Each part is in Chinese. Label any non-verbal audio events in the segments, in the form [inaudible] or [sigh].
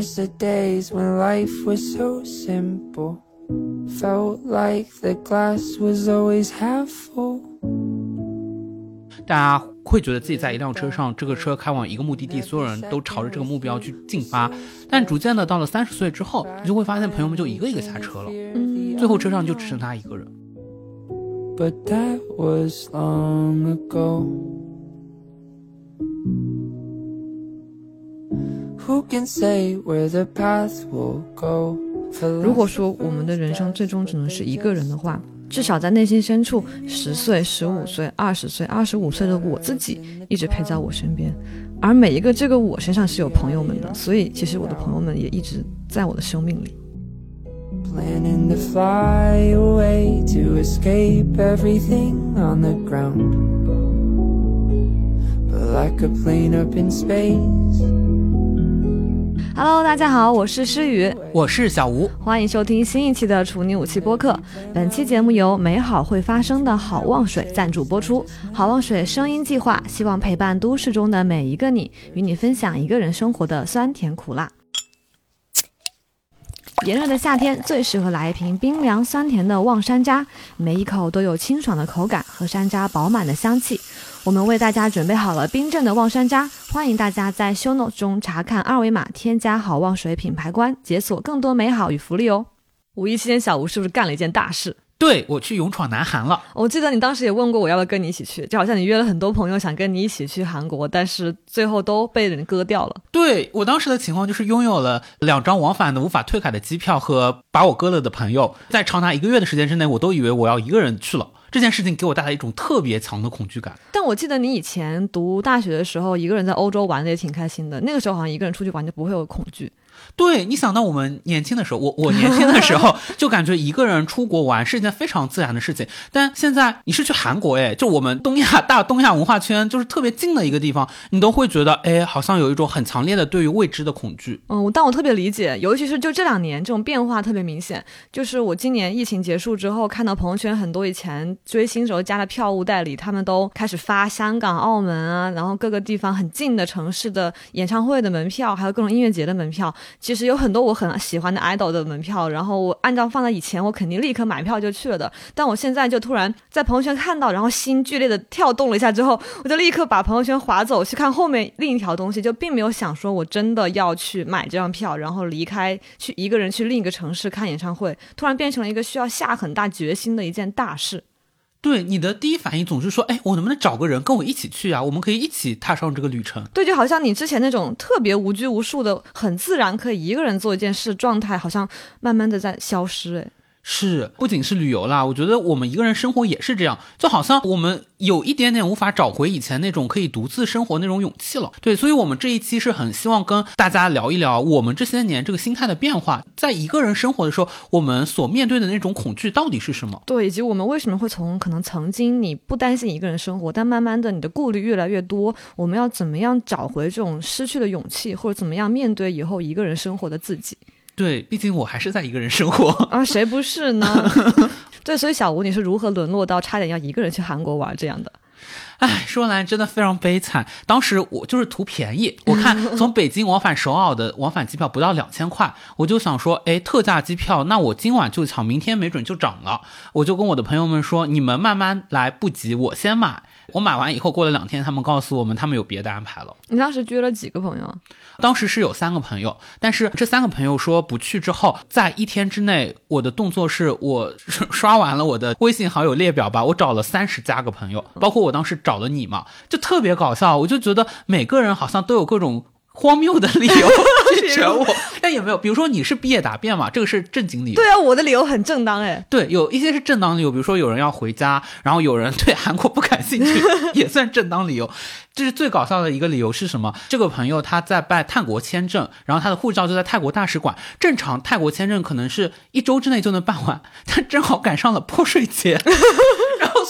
miss the days when life was so simple. Felt like the glass was always half full. 大家会觉得自己在一辆车上，这个车开往一个目的地，所有人都朝着这个目标去进发。但逐渐的到了三十岁之后，你就会发现朋友们就一个一个下车了，最后车上就只剩他一个人。But that was long ago. 如果说我们的人生最终只能是一个人的话，至少在内心深处，十岁、十五岁、二十岁、二十五岁的我自己一直陪在我身边，而每一个这个我身上是有朋友们的，所以其实我的朋友们也一直在我的生命里。Planning to fly away to escape everything on the ground. But like a plane up in space. Hello，大家好，我是诗雨，我是小吴，欢迎收听新一期的处女武器播客。本期节目由美好会发生的好望水赞助播出。好望水声音计划希望陪伴都市中的每一个你，与你分享一个人生活的酸甜苦辣。炎热的夏天最适合来一瓶冰凉酸甜的望山楂，每一口都有清爽的口感和山楂饱满的香气。我们为大家准备好了冰镇的望山楂，欢迎大家在 show note 中查看二维码，添加好望水品牌官，解锁更多美好与福利哦。五一期间，小吴是不是干了一件大事？对我去勇闯南韩了。我记得你当时也问过我要不要跟你一起去，就好像你约了很多朋友想跟你一起去韩国，但是最后都被人割掉了。对我当时的情况就是拥有了两张往返的无法退卡的机票和把我割了的朋友，在长达一个月的时间之内，我都以为我要一个人去了。这件事情给我带来一种特别强的恐惧感。但我记得你以前读大学的时候，一个人在欧洲玩的也挺开心的。那个时候好像一个人出去玩就不会有恐惧。对你想到我们年轻的时候，我我年轻的时候 [laughs] 就感觉一个人出国玩是一件非常自然的事情。但现在你是去韩国，哎，就我们东亚大东亚文化圈就是特别近的一个地方，你都会觉得，哎，好像有一种很强烈的对于未知的恐惧。嗯，但我特别理解，尤其是就这两年这种变化特别明显。就是我今年疫情结束之后，看到朋友圈很多以前追星时候加的票务代理，他们都开始发香港、澳门啊，然后各个地方很近的城市的演唱会的门票，还有各种音乐节的门票。其实有很多我很喜欢的 idol 的门票，然后我按照放在以前，我肯定立刻买票就去了的。但我现在就突然在朋友圈看到，然后心剧烈的跳动了一下之后，我就立刻把朋友圈划走，去看后面另一条东西，就并没有想说我真的要去买这张票，然后离开去一个人去另一个城市看演唱会，突然变成了一个需要下很大决心的一件大事。对你的第一反应总是说，哎，我能不能找个人跟我一起去啊？我们可以一起踏上这个旅程。对，就好像你之前那种特别无拘无束的、很自然可以一个人做一件事状态，好像慢慢的在消失。哎，是，不仅是旅游啦，我觉得我们一个人生活也是这样，就好像我们有一点点无法找回以前那种可以独自生活那种勇气了。对，所以我们这一期是很希望跟大家聊一聊我们这些年这个心态的变化，在一个人生活的时候，我们所面对的那种恐惧到底是什么？对，以及我们为什么会从可能曾经你不担心一个人生活，但慢慢的你的顾虑越来越多，我们要怎么样找回这种失去的勇气，或者怎么样面对以后一个人生活的自己？对，毕竟我还是在一个人生活啊，谁不是呢？[laughs] 对，所以小吴，你是如何沦落到差点要一个人去韩国玩这样的？唉，说来真的非常悲惨。当时我就是图便宜，我看 [laughs] 从北京往返首尔的往返机票不到两千块，我就想说，哎，特价机票，那我今晚就抢，明天没准就涨了。我就跟我的朋友们说，你们慢慢来，不急，我先买。我买完以后，过了两天，他们告诉我们，他们有别的安排了。你当时约了几个朋友？当时是有三个朋友，但是这三个朋友说不去之后，在一天之内，我的动作是我刷完了我的微信好友列表吧，我找了三十加个朋友，包括我当时找了你嘛，就特别搞笑。我就觉得每个人好像都有各种荒谬的理由 [laughs] 去选我，但也没有，比如说你是毕业答辩嘛，这个是正经理由。对啊，我的理由很正当哎。对，有一些是正当理由，比如说有人要回家，然后有人对韩国不感兴趣，[laughs] 也算正当理由。这是最搞笑的一个理由是什么？这个朋友他在办泰国签证，然后他的护照就在泰国大使馆。正常泰国签证可能是一周之内就能办完，他正好赶上了泼水节，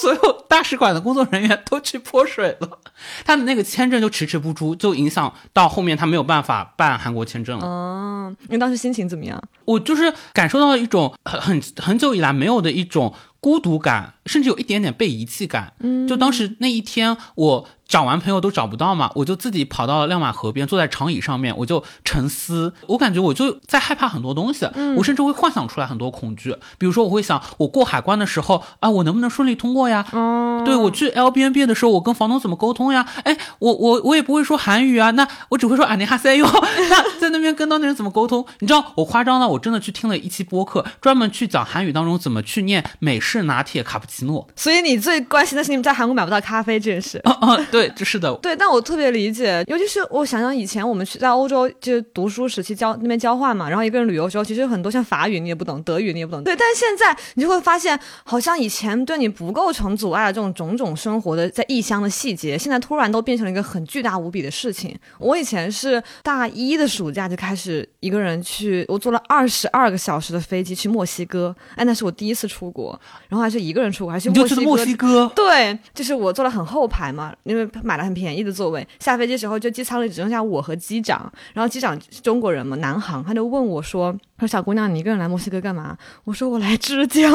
所有大使馆的工作人员都去泼水了，他的那个签证就迟迟不出，就影响到后面他没有办法办韩国签证了。哦，你当时心情怎么样？我就是感受到一种很很很久以来没有的一种。孤独感，甚至有一点点被遗弃感。嗯，就当时那一天我。找完朋友都找不到嘛，我就自己跑到了亮马河边，坐在长椅上面，我就沉思。我感觉我就在害怕很多东西，嗯我甚至会幻想出来很多恐惧。比如说，我会想，我过海关的时候啊，我能不能顺利通过呀？哦，对我去 L B N B 的时候，我跟房东怎么沟通呀？哎，我我我也不会说韩语啊，那我只会说啊尼哈塞哟。[laughs] 那在那边跟当地人怎么沟通？你知道我夸张到我真的去听了一期播客，专门去讲韩语当中怎么去念美式拿铁卡布奇诺。所以你最关心的是你们在韩国买不到咖啡这件事。哦哦，对，这是的，[laughs] 对，但我特别理解，尤其是我想想以前我们去在欧洲就是读书时期交那边交换嘛，然后一个人旅游的时候，其实很多像法语你也不懂，德语你也不懂，对。但是现在你就会发现，好像以前对你不构成阻碍的这种种种生活的在异乡的细节，现在突然都变成了一个很巨大无比的事情。我以前是大一的暑假就开始一个人去，我坐了二十二个小时的飞机去墨西哥，哎，那是我第一次出国，然后还是一个人出国，还去墨西哥。墨西哥。对，就是我坐了很后排嘛，因为买了很便宜的座位。下飞机时候，就机舱里只剩下我和机长，然后机长是中国人嘛，南航，他就问我说：“说小姑娘，你一个人来墨西哥干嘛？”我说：“我来支教。[laughs] ”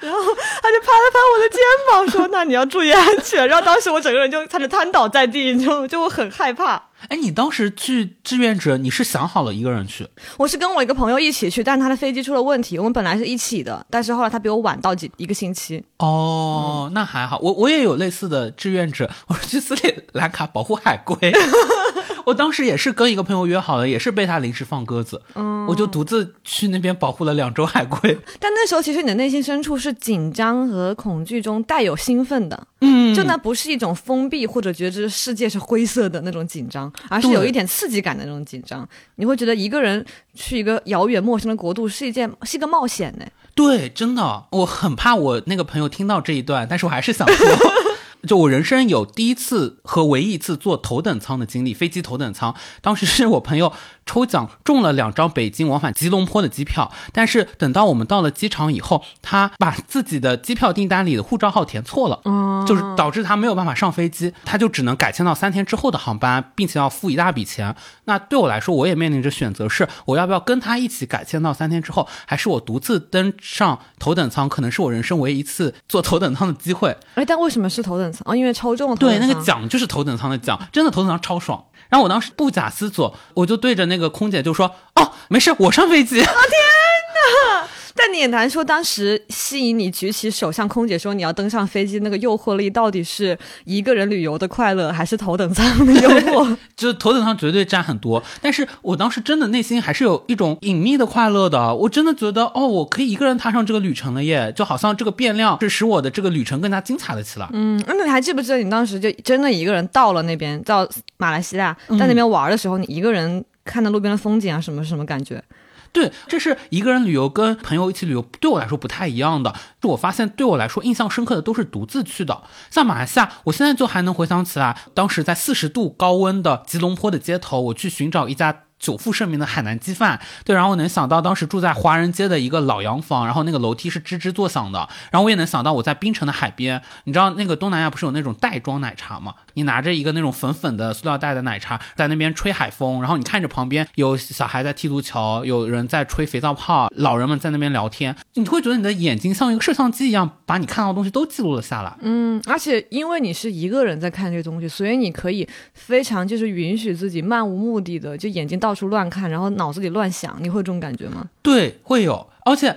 然后他就拍了拍我的肩膀说：“那你要注意安全。”然后当时我整个人就差点瘫倒在地，你知道吗？就我很害怕。哎，你当时去志愿者，你是想好了一个人去？我是跟我一个朋友一起去，但是他的飞机出了问题，我们本来是一起的，但是后来他比我晚到几一个星期。哦，那还好，我我也有类似的志愿者，我是去斯里兰卡保护海龟。[laughs] 我当时也是跟一个朋友约好了，也是被他临时放鸽子，嗯，我就独自去那边保护了两周海龟。但那时候其实你的内心深处是紧张和恐惧中带有兴奋的，嗯，就那不是一种封闭或者觉知世界是灰色的那种紧张，而是有一点刺激感的那种紧张。你会觉得一个人去一个遥远陌生的国度是一件是一个冒险呢？对，真的，我很怕我那个朋友听到这一段，但是我还是想说。就我人生有第一次和唯一一次坐头等舱的经历，飞机头等舱，当时是我朋友抽奖中了两张北京往返吉隆坡的机票，但是等到我们到了机场以后，他把自己的机票订单里的护照号填错了，就是导致他没有办法上飞机，他就只能改签到三天之后的航班，并且要付一大笔钱。那对我来说，我也面临着选择，是我要不要跟他一起改签到三天之后，还是我独自登上头等舱，可能是我人生唯一一次坐头等舱的机会。哎，但为什么是头等舱？哦，因为抽中了。对，那个奖就是头等舱的奖，真的头等舱超爽。然后我当时不假思索，我就对着那个空姐就说：“哦，没事，我上飞机。”天哪！[laughs] 但你也难说，当时吸引你举起手向空姐说你要登上飞机，那个诱惑力到底是一个人旅游的快乐，还是头等舱的诱惑？[laughs] 就是头等舱绝对占很多，但是我当时真的内心还是有一种隐秘的快乐的。我真的觉得，哦，我可以一个人踏上这个旅程了耶！就好像这个变量是使我的这个旅程更加精彩了起来。嗯，那你还记不记得你当时就真的一个人到了那边，到马来西亚，在那边玩的时候，你一个人看到路边的风景啊，什么什么感觉？对，这是一个人旅游跟朋友一起旅游，对我来说不太一样的。就我发现，对我来说印象深刻的都是独自去的。像马来西亚，我现在就还能回想起来，当时在四十度高温的吉隆坡的街头，我去寻找一家。久负盛名的海南鸡饭，对，然后我能想到当时住在华人街的一个老洋房，然后那个楼梯是吱吱作响的，然后我也能想到我在槟城的海边，你知道那个东南亚不是有那种袋装奶茶吗？你拿着一个那种粉粉的塑料袋的奶茶，在那边吹海风，然后你看着旁边有小孩在踢足球，有人在吹肥皂泡，老人们在那边聊天，你会觉得你的眼睛像一个摄像机一样，把你看到的东西都记录了下来。嗯，而且因为你是一个人在看这些东西，所以你可以非常就是允许自己漫无目的的就眼睛到处乱看，然后脑子里乱想，你会这种感觉吗？对，会有。而且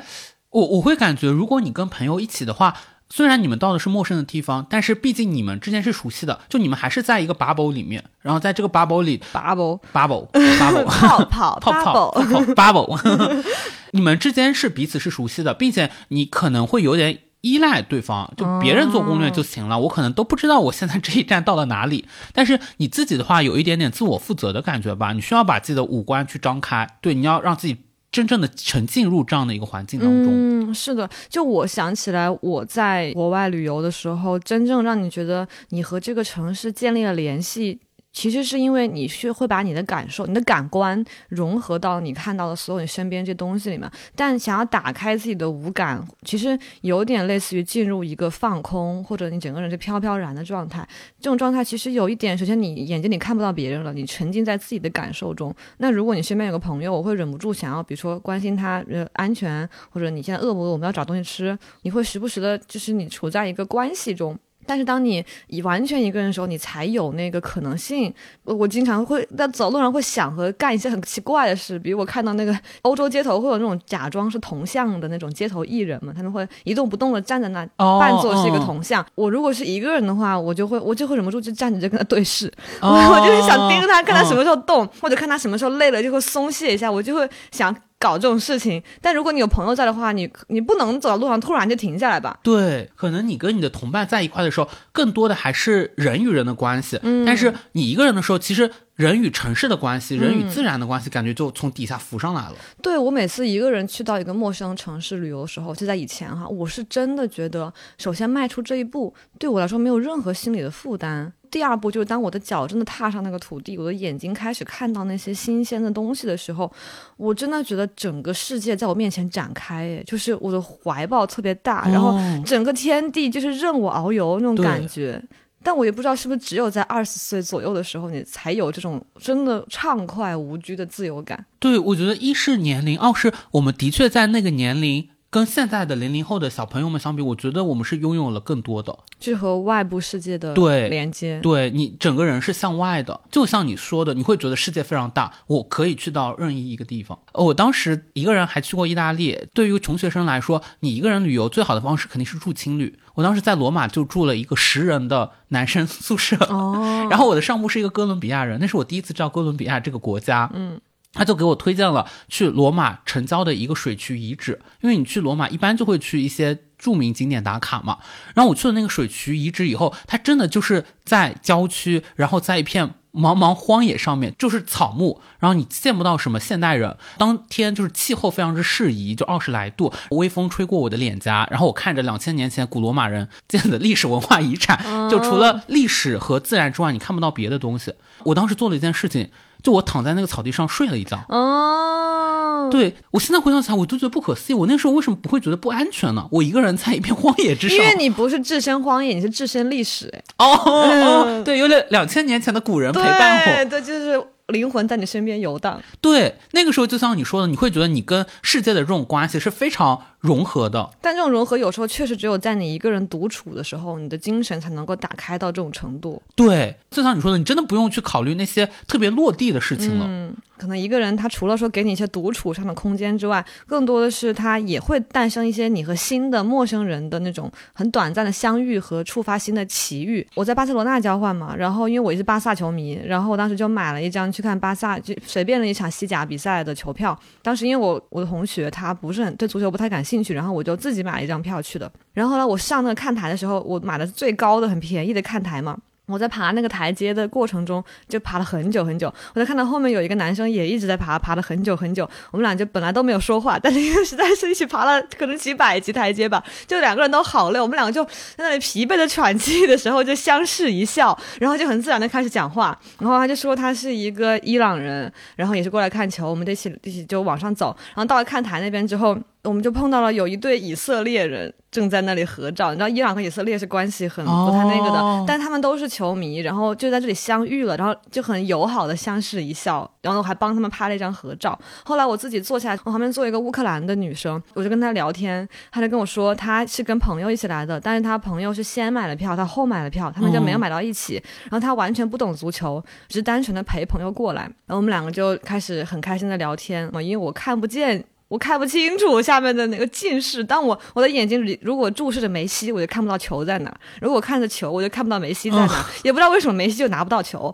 我我会感觉，如果你跟朋友一起的话。虽然你们到的是陌生的地方，但是毕竟你们之间是熟悉的，就你们还是在一个 bubble 里面，然后在这个 bubble 里 bubble bubble [laughs] bubble 泡泡 [laughs] 泡泡泡 bubble，[laughs] 你们之间是彼此是熟悉的，并且你可能会有点依赖对方，就别人做攻略就行了，我可能都不知道我现在这一站到了哪里。但是你自己的话，有一点点自我负责的感觉吧，你需要把自己的五官去张开，对，你要让自己。真正的沉浸入这样的一个环境当中，嗯，是的。就我想起来，我在国外旅游的时候，真正让你觉得你和这个城市建立了联系，其实是因为你是会把你的感受、你的感官融合到你看到的所有你身边这东西里面，但想要打开自己的五感，其实有点类似于进入一个放空，或者你整个人是飘飘然的状态。这种状态其实有一点，首先你眼睛里看不到别人了，你沉浸在自己的感受中。那如果你身边有个朋友，我会忍不住想要，比如说关心他呃安全，或者你现在饿不饿，我们要找东西吃，你会时不时的，就是你处在一个关系中。但是当你以完全一个人的时候，你才有那个可能性。我经常会在走路上会想和干一些很奇怪的事，比如我看到那个欧洲街头会有那种假装是铜像的那种街头艺人嘛，他们会一动不动的站在那，扮作是一个铜像。我如果是一个人的话，我就会我就会忍不住就站着就跟他对视，[laughs] 我就是想盯着他，看他什么时候动，或者看他什么时候累了就会松懈一下，我就会想。搞这种事情，但如果你有朋友在的话，你你不能走到路上突然就停下来吧？对，可能你跟你的同伴在一块的时候，更多的还是人与人的关系。嗯，但是你一个人的时候，其实人与城市的关系，人与自然的关系，感觉就从底下浮上来了。对我每次一个人去到一个陌生城市旅游的时候，就在以前哈，我是真的觉得，首先迈出这一步对我来说没有任何心理的负担。第二步就是当我的脚真的踏上那个土地，我的眼睛开始看到那些新鲜的东西的时候，我真的觉得整个世界在我面前展开，哎，就是我的怀抱特别大，然后整个天地就是任我遨游那种感觉。但我也不知道是不是只有在二十岁左右的时候，你才有这种真的畅快无拘的自由感。对，我觉得一是年龄，二是我们的确在那个年龄。跟现在的零零后的小朋友们相比，我觉得我们是拥有了更多的，是和外部世界的对连接。对你整个人是向外的，就像你说的，你会觉得世界非常大，我可以去到任意一个地方。我当时一个人还去过意大利。对于穷学生来说，你一个人旅游最好的方式肯定是住青旅。我当时在罗马就住了一个十人的男生 [laughs] 宿舍，哦，然后我的上铺是一个哥伦比亚人，那是我第一次知道哥伦比亚这个国家，嗯。他就给我推荐了去罗马城郊的一个水渠遗址，因为你去罗马一般就会去一些著名景点打卡嘛。然后我去了那个水渠遗址以后，它真的就是在郊区，然后在一片茫茫荒野上面，就是草木，然后你见不到什么现代人。当天就是气候非常之适宜，就二十来度，微风吹过我的脸颊，然后我看着两千年前古罗马人建的历史文化遗产，就除了历史和自然之外，你看不到别的东西。我当时做了一件事情。就我躺在那个草地上睡了一觉。哦，对我现在回想起来，我都觉得不可思议。我那时候为什么不会觉得不安全呢？我一个人在一片荒野之上。因为你不是置身荒野，你是置身历史。哎，哦，[laughs] 对，有两两千年前的古人陪伴我。对，就是灵魂在你身边游荡。对，那个时候就像你说的，你会觉得你跟世界的这种关系是非常融合的。但这种融合有时候确实只有在你一个人独处的时候，你的精神才能够打开到这种程度。对，就像你说的，你真的不用去考虑那些特别落地的事情了。嗯，可能一个人他除了说给你一些独处上的空间之外，更多的是他也会诞生一些你和新的陌生人的那种很短暂的相遇和触发新的奇遇。我在巴塞罗那交换嘛，然后因为我也是巴萨球迷，然后我当时就买了一张去看巴萨就随便的一场西甲比赛的球票。当时因为我我的同学他不是很对足球不太感兴趣，进去然后我就自己买了一张票去的。然后呢，我上那个看台的时候，我买的是最高的、很便宜的看台嘛。我在爬那个台阶的过程中，就爬了很久很久。我在看到后面有一个男生也一直在爬，爬了很久很久。我们俩就本来都没有说话，但是因为实在是一起爬了可能几百级台阶吧，就两个人都好累。我们两个就在那里疲惫的喘气的时候，就相视一笑，然后就很自然的开始讲话。然后他就说他是一个伊朗人，然后也是过来看球。我们一起一起就往上走，然后到了看台那边之后。我们就碰到了有一对以色列人正在那里合照，你知道伊朗和以色列是关系很不太那个的，但他们都是球迷，然后就在这里相遇了，然后就很友好的相视一笑，然后我还帮他们拍了一张合照。后来我自己坐下来，我旁边坐一个乌克兰的女生，我就跟她聊天，她就跟我说她是跟朋友一起来的，但是她朋友是先买了票，她后买了票，他们就没有买到一起。然后她完全不懂足球，只是单纯的陪朋友过来，然后我们两个就开始很开心的聊天嘛，因为我看不见。我看不清楚下面的那个近视，当我我的眼睛里如果注视着梅西，我就看不到球在哪；如果看着球，我就看不到梅西在哪。也不知道为什么梅西就拿不到球。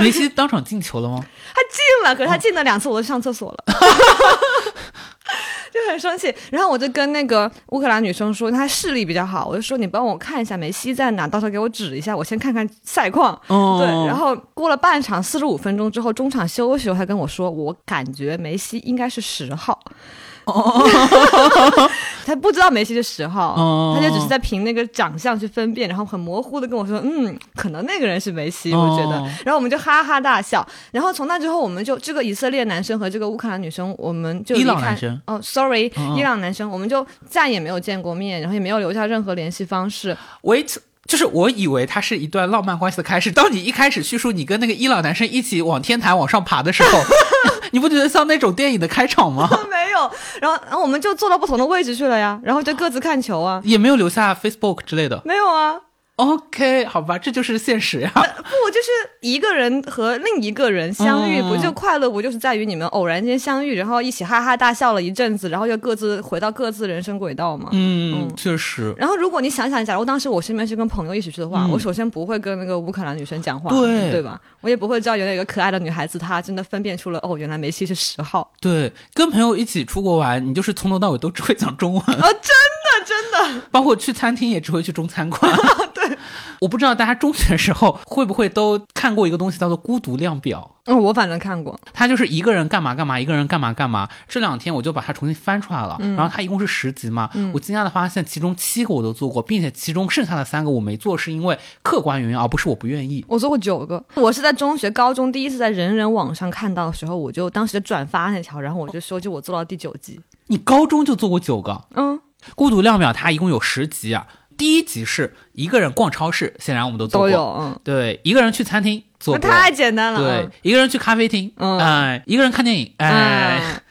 梅西当场进球了吗？[laughs] 他进了，可是他进了两次，我都上厕所了。[laughs] 就很生气，然后我就跟那个乌克兰女生说，她视力比较好，我就说你帮我看一下梅西在哪，到时候给我指一下，我先看看赛况。对，然后过了半场四十五分钟之后，中场休息，他跟我说，我感觉梅西应该是十号。他不知道梅西的十号，哦他就只是在凭那个长相去分辨，然后很模糊的跟我说，嗯，可能那个人是梅西，我觉得哦。然后我们就哈哈大笑。然后从那之后，我们就这个以色列男生和这个乌克兰女生，我们就伊朗男生哦，sorry，伊朗男生，我们就再也没有见过面，然后也没有留下任何联系方式。Wait，就是我以为它是一段浪漫关系的开始。当你一开始叙述你跟那个伊朗男生一起往天台往上爬的时候，[laughs] 你不觉得像那种电影的开场吗？[laughs] 没有，然后然后我们就坐到不同的位置去了呀，然后就各自看球啊。也没有留下 Facebook 之类的。没有啊，OK，好吧，这就是现实呀。不，就是一个人和另一个人相遇，嗯不就快乐？不就是在于你们偶然间相遇，然后一起哈哈大笑了一阵子，然后又各自回到各自人生轨道吗？嗯，嗯确实。然后，如果你想想，假如当时我身边是跟朋友一起去的话，嗯我首先不会跟那个乌克兰女生讲话，对对吧？我也不会知道原来有个可爱的女孩子，她真的分辨出了哦，原来梅西是十号。对，跟朋友一起出国玩，你就是从头到尾都只会讲中文，哦，真的真的，包括去餐厅也只会去中餐馆。[laughs] 对，我不知道大家中学的时候会不会都看过一个东西叫做孤独量表。嗯，我反正看过。他就是一个人干嘛干嘛，一个人干嘛干嘛。这两天我就把它重新翻出来了，然后它一共是十集嘛。我惊讶的发现，其中七个我都做过，并且其中剩下的三个我没做，是因为客观原因，而不是我不愿意。我做过九个，我是在中学、高中第一次在人人网上看到的时候，我就当时就转发那条，然后我就说，就我做到第九集。你高中就做过九个嗯，孤独量表，它一共有十集啊。第一集是一个人逛超市，显然我们都做过。都有，嗯，对，一个人去餐厅做过。那太简单了。对，一个人去咖啡厅，嗯哎，一个人看电影，嗯，哎，嗯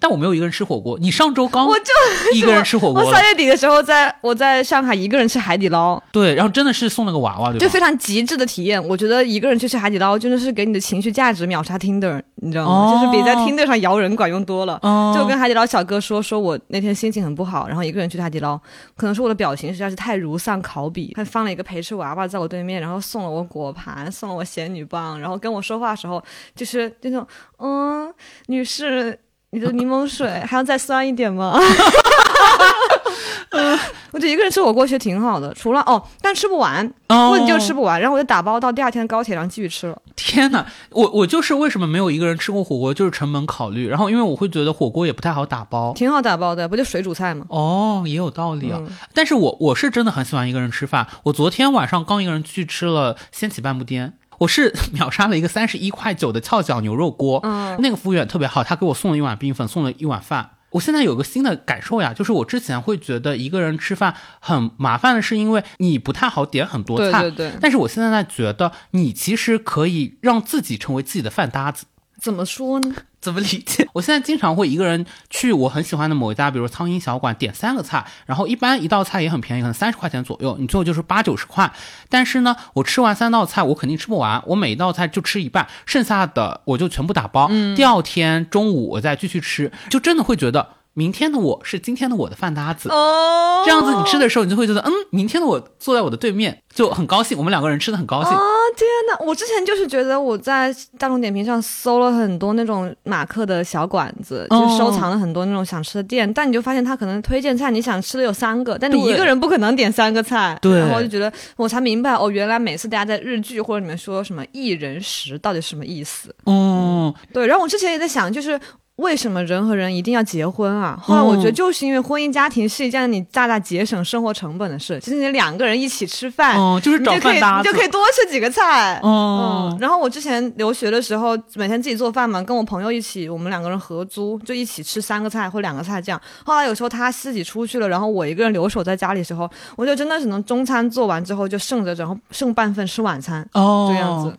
但我没有一个人吃火锅。你上周刚我就 [laughs] 一个人吃火锅了我三，月底的时候在，我在上海一个人吃海底捞，对，然后真的是送了个娃娃，对吧？就非常极致的体验。我觉得一个人去吃海底捞，真的是给你的情绪价值秒杀 Tinder，你知道吗？哦就是比在 Tinder 上摇人管用多了。哦就跟海底捞小哥说，说我那天心情很不好，然后一个人去海底捞，可能是我的表情实在是太如丧考妣。他放了一个陪吃娃娃在我对面，然后送了我果盘，送了我仙女棒，然后跟我说话的时候就是那种，嗯，女士，你的柠檬水 [laughs] 还要再酸一点吗？[laughs] 我觉得一个人吃火锅其实挺好的，除了哦，但吃不完，哦问题就吃不完，然后我就打包到第二天的高铁上继续吃了。天哪，我我就是为什么没有一个人吃过火锅，就是成本考虑。然后因为我会觉得火锅也不太好打包。挺好打包的，不就水煮菜吗？哦，也有道理啊。嗯但是我我是真的很喜欢一个人吃饭。我昨天晚上刚一个人去吃了掀起半步颠，我是 [laughs] 秒杀了一个三十一块九的翘脚牛肉锅。嗯那个服务员特别好，他给我送了一碗冰粉，送了一碗饭。我现在有个新的感受呀，就是我之前会觉得一个人吃饭很麻烦的是因为你不太好点很多菜，对对对，但是我现在在觉得你其实可以让自己成为自己的饭搭子。怎么说呢？怎么理解？[laughs] 我现在经常会一个人去我很喜欢的某一家，比如苍蝇小馆，点三个菜，然后一般一道菜也很便宜，可能三十块钱左右，你最后就是八九十块。但是呢，我吃完三道菜，我肯定吃不完，我每一道菜就吃一半，剩下的我就全部打包。嗯第二天中午我再继续吃，就真的会觉得明天的我是今天的我的饭搭子。哦这样子，你吃的时候，你就会觉得，嗯，明天的我坐在我的对面，就很高兴。我们两个人吃的很高兴。啊天哪！我之前就是觉得我在大众点评上搜了很多那种马克的小馆子，哦就收藏了很多那种想吃的店，但你就发现他可能推荐菜你想吃的有三个，但你一个人不可能点三个菜。对然后我就觉得我才明白哦，原来每次大家在日剧或者你们说什么一人食到底是什么意思。嗯，对，然后我之前也在想，就是。为什么人和人一定要结婚啊？后来我觉得就是因为婚姻家庭是一件你大大节省生活成本的事，就是你两个人一起吃饭，哦，就是找饭搭子，你就可以多吃几个菜。嗯嗯，然后我之前留学的时候，每天自己做饭嘛，跟我朋友一起，我们两个人合租，就一起吃三个菜或两个菜这样。后来有时候他自己出去了，然后我一个人留守在家里的时候，我就真的只能中餐做完之后就剩着，然后剩半份吃晚餐。哦，这样子。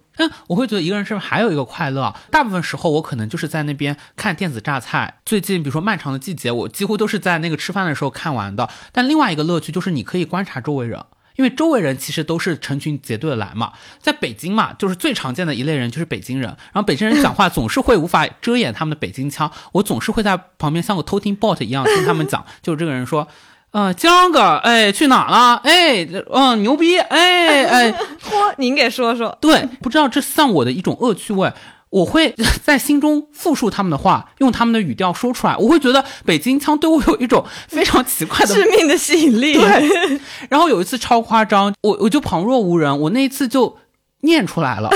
我会觉得一个人吃饭还有一个快乐，大部分时候我可能就是在那边看电子榨菜。最近比如说漫长的季节，我几乎都是在那个吃饭的时候看完的。但另外一个乐趣就是你可以观察周围人。因为周围人其实都是成群结队的来嘛，在北京嘛，就是最常见的一类人就是北京人，然后北京人讲话总是会无法遮掩他们的北京腔，我总是会在旁边像个偷听 bot 一样听他们讲，就是这个人说，呃，江哥，哎，去哪了？哎，嗯、牛逼，哎哎，[laughs] 嚯，您给说说。对，不知道这像我的一种恶趣味。我会在心中复述他们的话，用他们的语调说出来。我会觉得北京腔对我有一种非常奇怪的致命的吸引力，对。然后有一次超夸张，我我就旁若无人，我那一次就念出来了，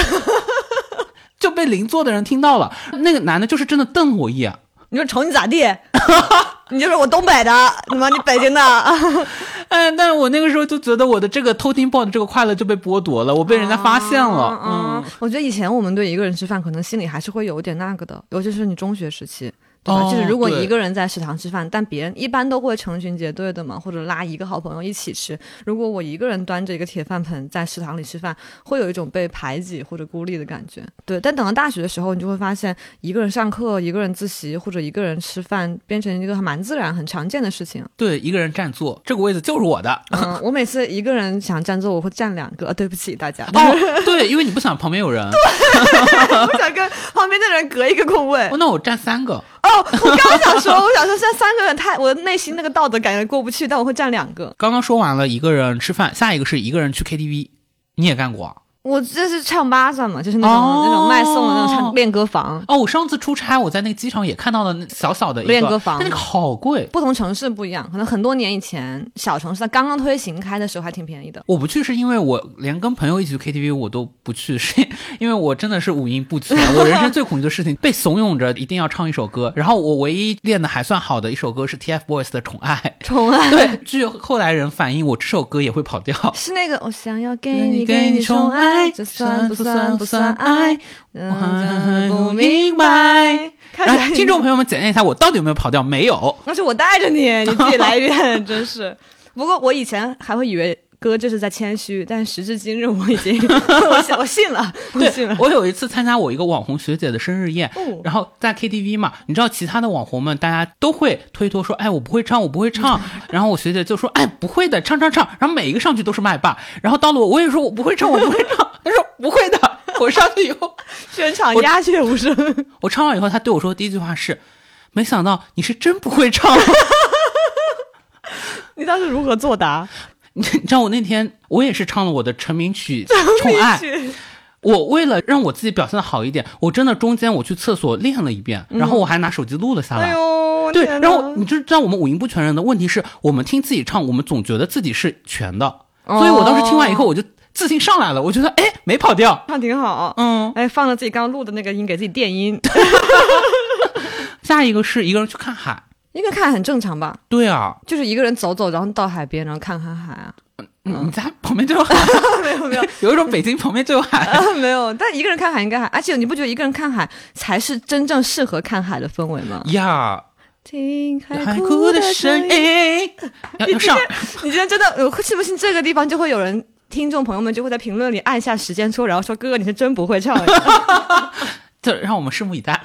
[laughs] 就被邻座的人听到了。那个男的就是真的瞪我一眼，你说瞅你咋地？[laughs] 你就说我东北的，怎么你北京的？嗯，[laughs] 但是我那个时候就觉得我的这个偷听报的这个快乐就被剥夺了，我被人家发现了。嗯，我觉得以前我们对一个人吃饭，可能心里还是会有点那个的，尤其是你中学时期。对吧？哦就是如果对一个人在食堂吃饭，但别人一般都会成群结队的嘛，或者拉一个好朋友一起吃。如果我一个人端着一个铁饭盆在食堂里吃饭，会有一种被排挤或者孤立的感觉。对，但等到大学的时候，你就会发现，一个人上课、一个人自习或者一个人吃饭，变成一个蛮自然、很常见的事情。对，一个人占座，这个位置就是我的。嗯，我每次一个人想占座，我会占两个。呃对不起大家，哦，[laughs] 对，因为你不想旁边有人，对我想跟旁边的人隔一个空位。哦，那我占三个。哦，我刚想说，我想说，现在三个人太，我的内心那个道德感觉过不去，但我会占两个。刚刚说完了一个人吃饭，下一个是一个人去 KTV，你也干过啊？我这是唱吧上嘛，就是那种、哦那种卖送的那种唱练歌房。哦，我上次出差，我在那个机场也看到了那小小的练歌房但那个好贵。不同城市不一样，可能很多年以前小城市它刚刚推行开的时候还挺便宜的。我不去是因为我连跟朋友一起去 KTV 我都不去，是 [laughs] 因为我真的是五音不全。[laughs] 我人生最恐惧的事情被怂恿着一定要唱一首歌，然后我唯一练的还算好的一首歌是 TFBOYS 的《宠爱》。宠爱 [laughs] 对，据后来人反映，我这首歌也会跑调。是那个我想要给给你你给你宠宠爱这算不算不算爱爱？我嗯，还不不明明白 [laughs] 来听众朋友们检验一下，我到底有没有跑调？没有。那是我带着你，你自己来一遍，真是。不过我以前还会以为哥这是在谦虚，但时至今日我已经 [laughs] [laughs] 我信我信了，我信了。我有一次参加我一个网红学姐的生日宴，哦然后在 KTV 嘛，你知道其他的网红们，大家都会推脱说，哎，我不会唱，我不会唱。[laughs] 然后我学姐就说，哎，不会的，唱唱唱。然后每一个上去都是麦霸。然后到了我，我也说我不会唱，我不会唱。她说不会的。我上去以后，全场鸦雀无声。我唱完以后，她对我说的第一句话是，没想到你是真不会唱。你当时如何作答？[laughs] 你知道我那天我也是唱了我的成名曲 [laughs]《宠爱》。我为了让我自己表现的好一点，我真的中间我去厕所练了一遍，然后我还拿手机录了下来。哎，对，然后你就知道我们五音不全人的问题是我们听自己唱，我们总觉得自己是全的，哦所以我当时听完以后我就自信上来了，我觉得哎没跑调。唱挺好。嗯，哎，放了自己刚录的那个音，给自己垫音。[laughs] 下一个是一个人去看海。一个看很正常吧，对啊，就是一个人走走，然后到海边，然后看看海啊。你你家旁边就 [laughs] 有海，没有没有 [laughs] 有一种北京旁边就有海。[laughs] 啊，没有。但一个人看海应该还，而且你不觉得一个人看海才是真正适合看海的氛围吗？呀，听海海哭哭的声声。音，要要上。你今天真的，我信不信这个地方就会有人？听众朋友们就会在评论里按下时间戳，然后说：“哥哥，你是真不会唱。这让我们拭目以待。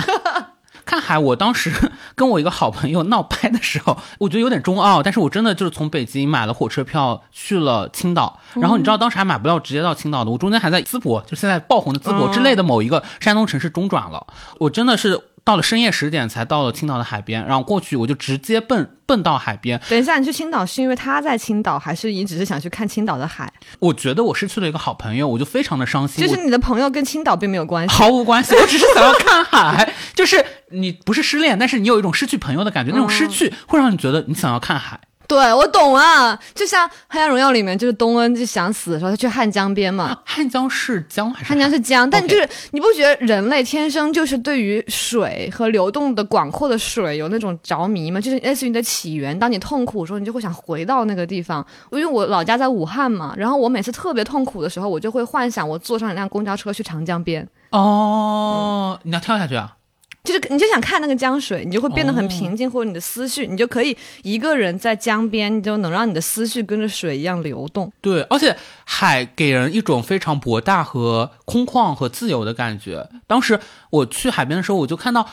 看海，我当时 [laughs] 跟我一个好朋友闹掰的时候，[laughs] 我觉得有点中二，但是我真的就是从北京买了火车票去了青岛，然后你知道当时还买不到直接到青岛的，我中间还在淄博，就现在爆红的淄博之类的某一个山东城市中转了，我真的是到了深夜十点才到了青岛的海边，然后过去我就直接奔奔到海边，等一下，你去青岛是因为他在青岛，还是你只是想去看青岛的海？我觉得我失去了一个好朋友，我就非常的伤心，就是你的朋友跟青岛并没有关系。毫无关系，[laughs] 我只是想要看海。[laughs] 就是你不是失恋，但是你有一种失去朋友的感觉，那种失去会让你觉得你想要看海。对，我懂啊，就像《黑暗荣耀》里面，就是东恩就想死的时候，他去汉江边嘛。汉江是江还是？汉江是江，但就是你不觉得人类天生就是对于水和流动的广阔的水有那种着迷吗？就是类似于你的起源。当你痛苦的时候，你就会想回到那个地方。因为我老家在武汉嘛，然后我每次特别痛苦的时候，我就会幻想我坐上一辆公交车去长江边。哦，你要跳下去啊？就是你就想看那个江水，你就会变得很哦平静，或者你的思绪，你就可以一个人在江边，你就能让你的思绪跟着水一样流动。对，而且海给人一种非常博大和空旷和自由的感觉。当时我去海边的时候，我就看到。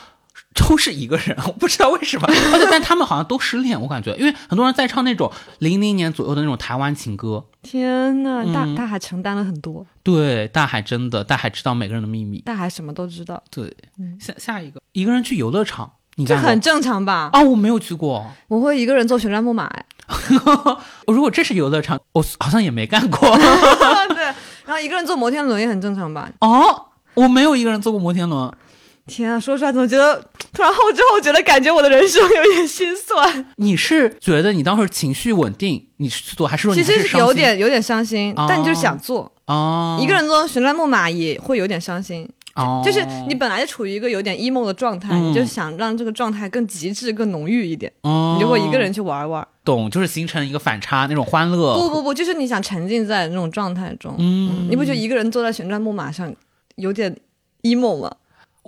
都是一个人，[laughs] 我不知道为什么，[laughs] 而且但他们好像都失恋，我感觉，因为很多人在唱那种零零年左右的那种台湾情歌。天呐，大嗯大海承担了很多，对，大海真的，大海知道每个人的秘密。大海什么都知道，对，下下一个，一个人去游乐场，你这很正常吧？啊？我没有去过。我会一个人坐旋转木马，哎 [laughs] 如果这是游乐场，我好像也没干过。对，然后一个人坐摩天轮也很正常吧？哦，我没有一个人坐过摩天轮。天啊，说出来怎么觉得突然后知后觉得感觉，我的人生有点心酸。你是觉得你当时情绪稳定，你去做，还是说你其实是有点有点伤心，哦但你就是想做。哦，一个人坐旋转木马也会有点伤心，哦，就是你本来就处于一个有点 emo 的状态，嗯你就想让这个状态更极致、更浓郁一点，哦，你就会一个人去玩玩。懂，就是形成一个反差，那种欢乐。不不不，就是你想沉浸在那种状态中，嗯你不觉得一个人坐在旋转木马上有点 emo 吗？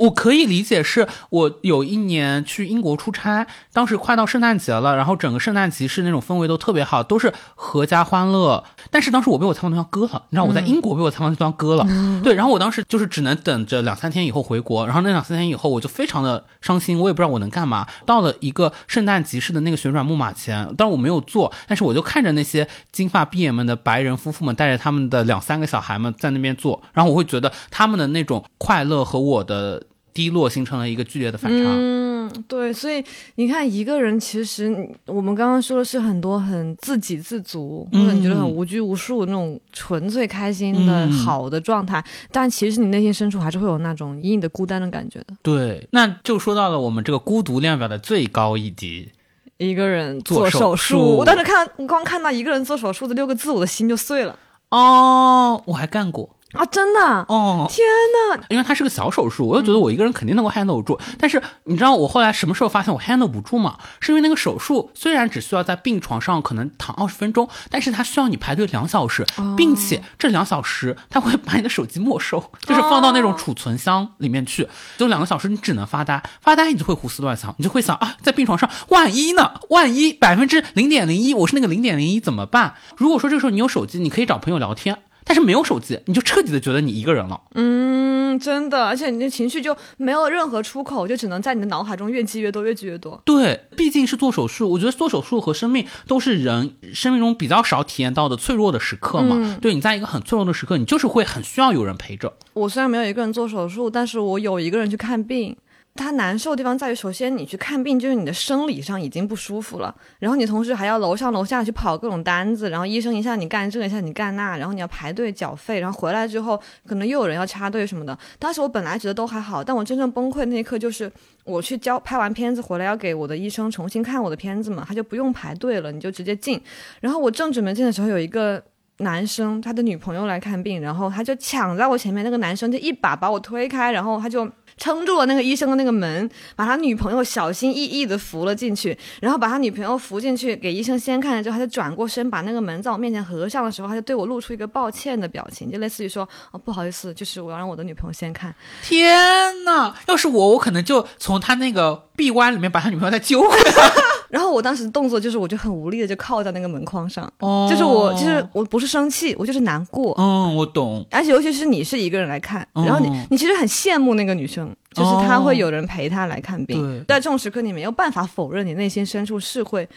我可以理解，是我有一年去英国出差，当时快到圣诞节了，然后整个圣诞集市那种氛围都特别好，都是阖家欢乐。但是当时我被我采访对象割了，你知道我在英国被我采访对象割了，对，然后我当时就是只能等着两三天以后回国，然后那两三天以后我就非常的伤心，我也不知道我能干嘛。到了一个圣诞集市的那个旋转木马前，当然我没有坐，但是我就看着那些金发碧眼们的白人夫妇们带着他们的两三个小孩们在那边坐，然后我会觉得他们的那种快乐和我的。低落形成了一个剧烈的反差。嗯，对，所以你看，一个人其实我们刚刚说的是很多很自给自足，或者你觉得很无拘无束那种纯粹开心的嗯好的状态，但其实你内心深处还是会有那种隐隐的孤单的感觉的。对，那就说到了我们这个孤独量表的最高一级。一个人做手手术我当时看光看到一个人做手术的六个字，我的心就碎了哦，我还干过啊！真的，哦，天哪！因为它是个小手术，我又觉得我一个人肯定能够 handle 住。但是你知道我后来什么时候发现我 handle 不住吗？是因为那个手术虽然只需要在病床上可能躺二十分钟，但是它需要你排队两小时，并且这两小时它会把你的手机没收，[laughs] 就是放到那种储存箱里面去，就两个小时你只能发呆，发呆你就会胡思乱想，你就会想啊，在病床上万一呢？万一百分之零点零一，我是那个零点零一怎么办？如果说这个时候你有手机，你可以找朋友聊天。但是没有手机，你就彻底的觉得你一个人了。嗯，真的，而且你的情绪就没有任何出口，就只能在你的脑海中越积越多，越积越多。对，毕竟是做手术，我觉得做手术和生命都是人生命中比较少体验到的脆弱的时刻嘛。嗯对你在一个很脆弱的时刻，你就是会很需要有人陪着。我虽然没有一个人做手术，但是我有一个人去看病。他难受的地方在于，首先你去看病，就是你的生理上已经不舒服了，然后你同时还要楼上楼下去跑各种单子，然后医生一下你干这，一下你干那，然后你要排队缴费，然后回来之后可能又有人要插队什么的。当时我本来觉得都还好，但我真正崩溃那一刻就是我去交拍完片子回来要给我的医生重新看我的片子嘛，他就不用排队了，你就直接进。然后我正准备进的时候，有一个。男生他的女朋友来看病，然后他就抢在我前面，那个男生就一把把我推开，然后他就撑住了那个医生的那个门，把他女朋友小心翼翼的扶了进去，然后把他女朋友扶进去给医生先看了之后，他就转过身把那个门在我面前合上的时候，他就对我露出一个抱歉的表情，就类似于说哦不好意思，就是我要让我的女朋友先看。天呐，要是我，我可能就从他那个臂弯里面把他女朋友再揪回来。然后我当时动作就是，我就很无力的就靠在那个门框上，哦就是我就是我不是生气，我就是难过。嗯，我懂。而且尤其是你是一个人来看，哦然后你你其实很羡慕那个女生，就是她会有人陪她来看病。对在这种时刻，你没有办法否认，你内心深处是会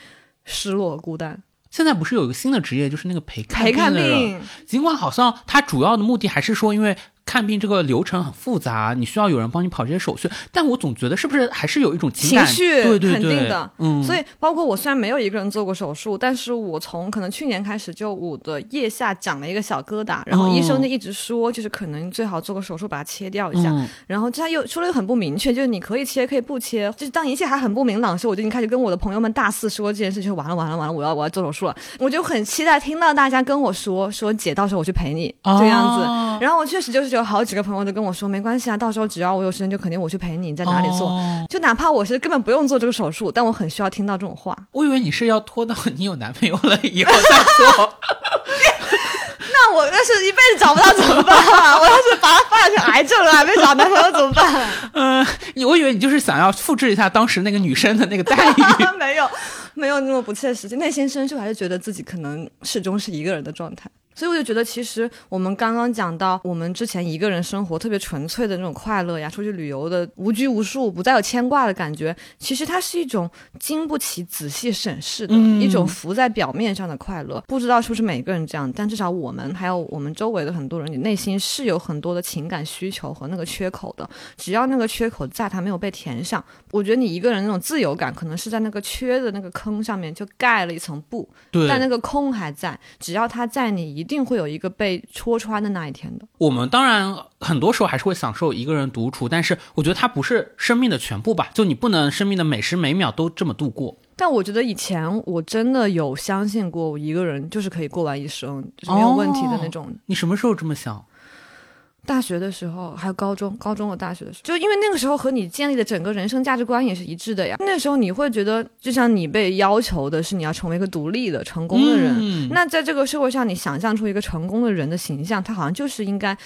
失落孤单。现在不是有一个新的职业，就是那个陪看陪看病，尽管好像他主要的目的还是说，因为看病这个流程很复杂，你需要有人帮你跑这些手续，但我总觉得是不是还是有一种情感情绪对对对，肯定的。嗯，所以包括我虽然没有一个人做过手术，但是我从可能去年开始，就我的腋下长了一个小疙瘩，然后医生就一直说，就是可能最好做个手术把它切掉一下。嗯。然后他又说了又很不明确，就是你可以切可以不切，就是当一切还很不明朗的时候，我就已经开始跟我的朋友们大肆说这件事情，完了完了完了，我要我要做手术了，我就很期待听到大家跟我说说姐，到时候我去陪你、这样子。哦。然后我确实就是有好几个朋友都跟我说，没关系啊，到时候只要我有时间就肯定我去陪你，你在哪里做。哦就哪怕我是根本不用做这个手术，但我很需要听到这种话。我以为你是要拖到你有男朋友了以后再做。[laughs] 那我要是一辈子找不到怎么办、啊？我要是把它发展成癌症了，还没找男朋友怎么办、啊？[laughs] 嗯，你我以为你就是想要复制一下当时那个女生的那个待遇。[laughs] 没有，没有那么不切实际。内心深处还是觉得自己可能始终是一个人的状态。所以我就觉得，其实我们刚刚讲到，我们之前一个人生活特别纯粹的那种快乐呀，出去旅游的无拘无束、不再有牵挂的感觉，其实它是一种经不起仔细审视的、嗯一种浮在表面上的快乐。不知道是不是每个人这样，但至少我们还有我们周围的很多人，你内心是有很多的情感需求和那个缺口的。只要那个缺口在，它没有被填上，我觉得你一个人那种自由感，可能是在那个缺的那个坑上面就盖了一层布，但那个空还在，只要它在，你一定会有一个被戳穿的那一天的。我们当然很多时候还是会享受一个人独处，但是我觉得它不是生命的全部吧，就你不能生命的每时每秒都这么度过。但我觉得以前我真的有相信过，我一个人就是可以过完一生，就是没有问题的那种。你什么时候这么想？大学的时候，还有高中，高中和大学的时候，就因为那个时候和你建立的整个人生价值观也是一致的呀。那时候你会觉得，就像你被要求的是你要成为一个独立的、成功的人。嗯那在这个社会上，你想象出一个成功的人的形象，他好像就是应该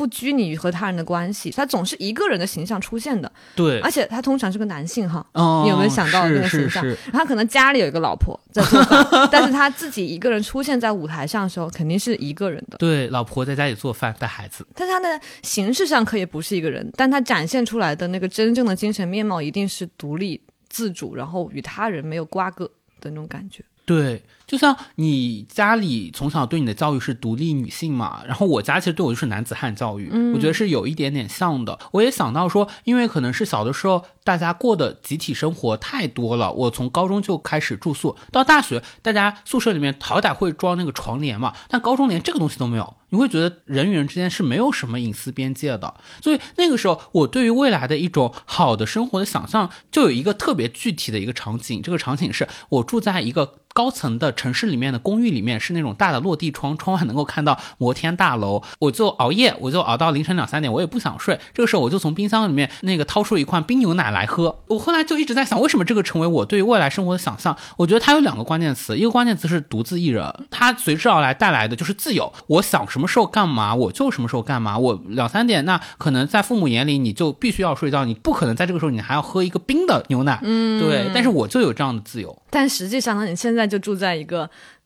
不拘泥于和他人的关系，他总是一个人的形象出现的，对，而且他通常是个男性哈。哦你有没有想到那个形象他可能家里有一个老婆在做饭，但是他自己一个人出现在舞台上的时候，肯定是一个人的。对，老婆在家里做饭带孩子，但他的形式上可以不是一个人，但他展现出来的那个真正的精神面貌一定是独立自主，然后与他人没有瓜葛的那种感觉。对，就像你家里从小对你的教育是独立女性嘛，然后我家其实对我就是男子汉教育，嗯我觉得是有一点点像的。我也想到说，因为可能是小的时候大家过的集体生活太多了，我从高中就开始住宿，到大学大家宿舍里面好歹会装那个床帘嘛，但高中连这个东西都没有。你会觉得人与人之间是没有什么隐私边界的，所以那个时候我对于未来的一种好的生活的想象，就有一个特别具体的一个场景。这个场景是我住在一个高层的城市里面的公寓里面，是那种大的落地窗，窗外能够看到摩天大楼。我就熬夜，我就熬到凌晨两三点，我也不想睡。这个时候我就从冰箱里面那个掏出一罐冰牛奶来喝。我后来就一直在想，为什么这个成为我对于未来生活的想象？我觉得它有两个关键词，一个关键词是独自一人，它随之而来带来的就是自由。我想什么时候干嘛，我就什么时候干嘛。我两三点，那可能在父母眼里你就必须要睡觉，你不可能在这个时候你还要喝一个冰的牛奶。嗯，对。但是我就有这样的自由。但实际上呢，你现在就住在一个。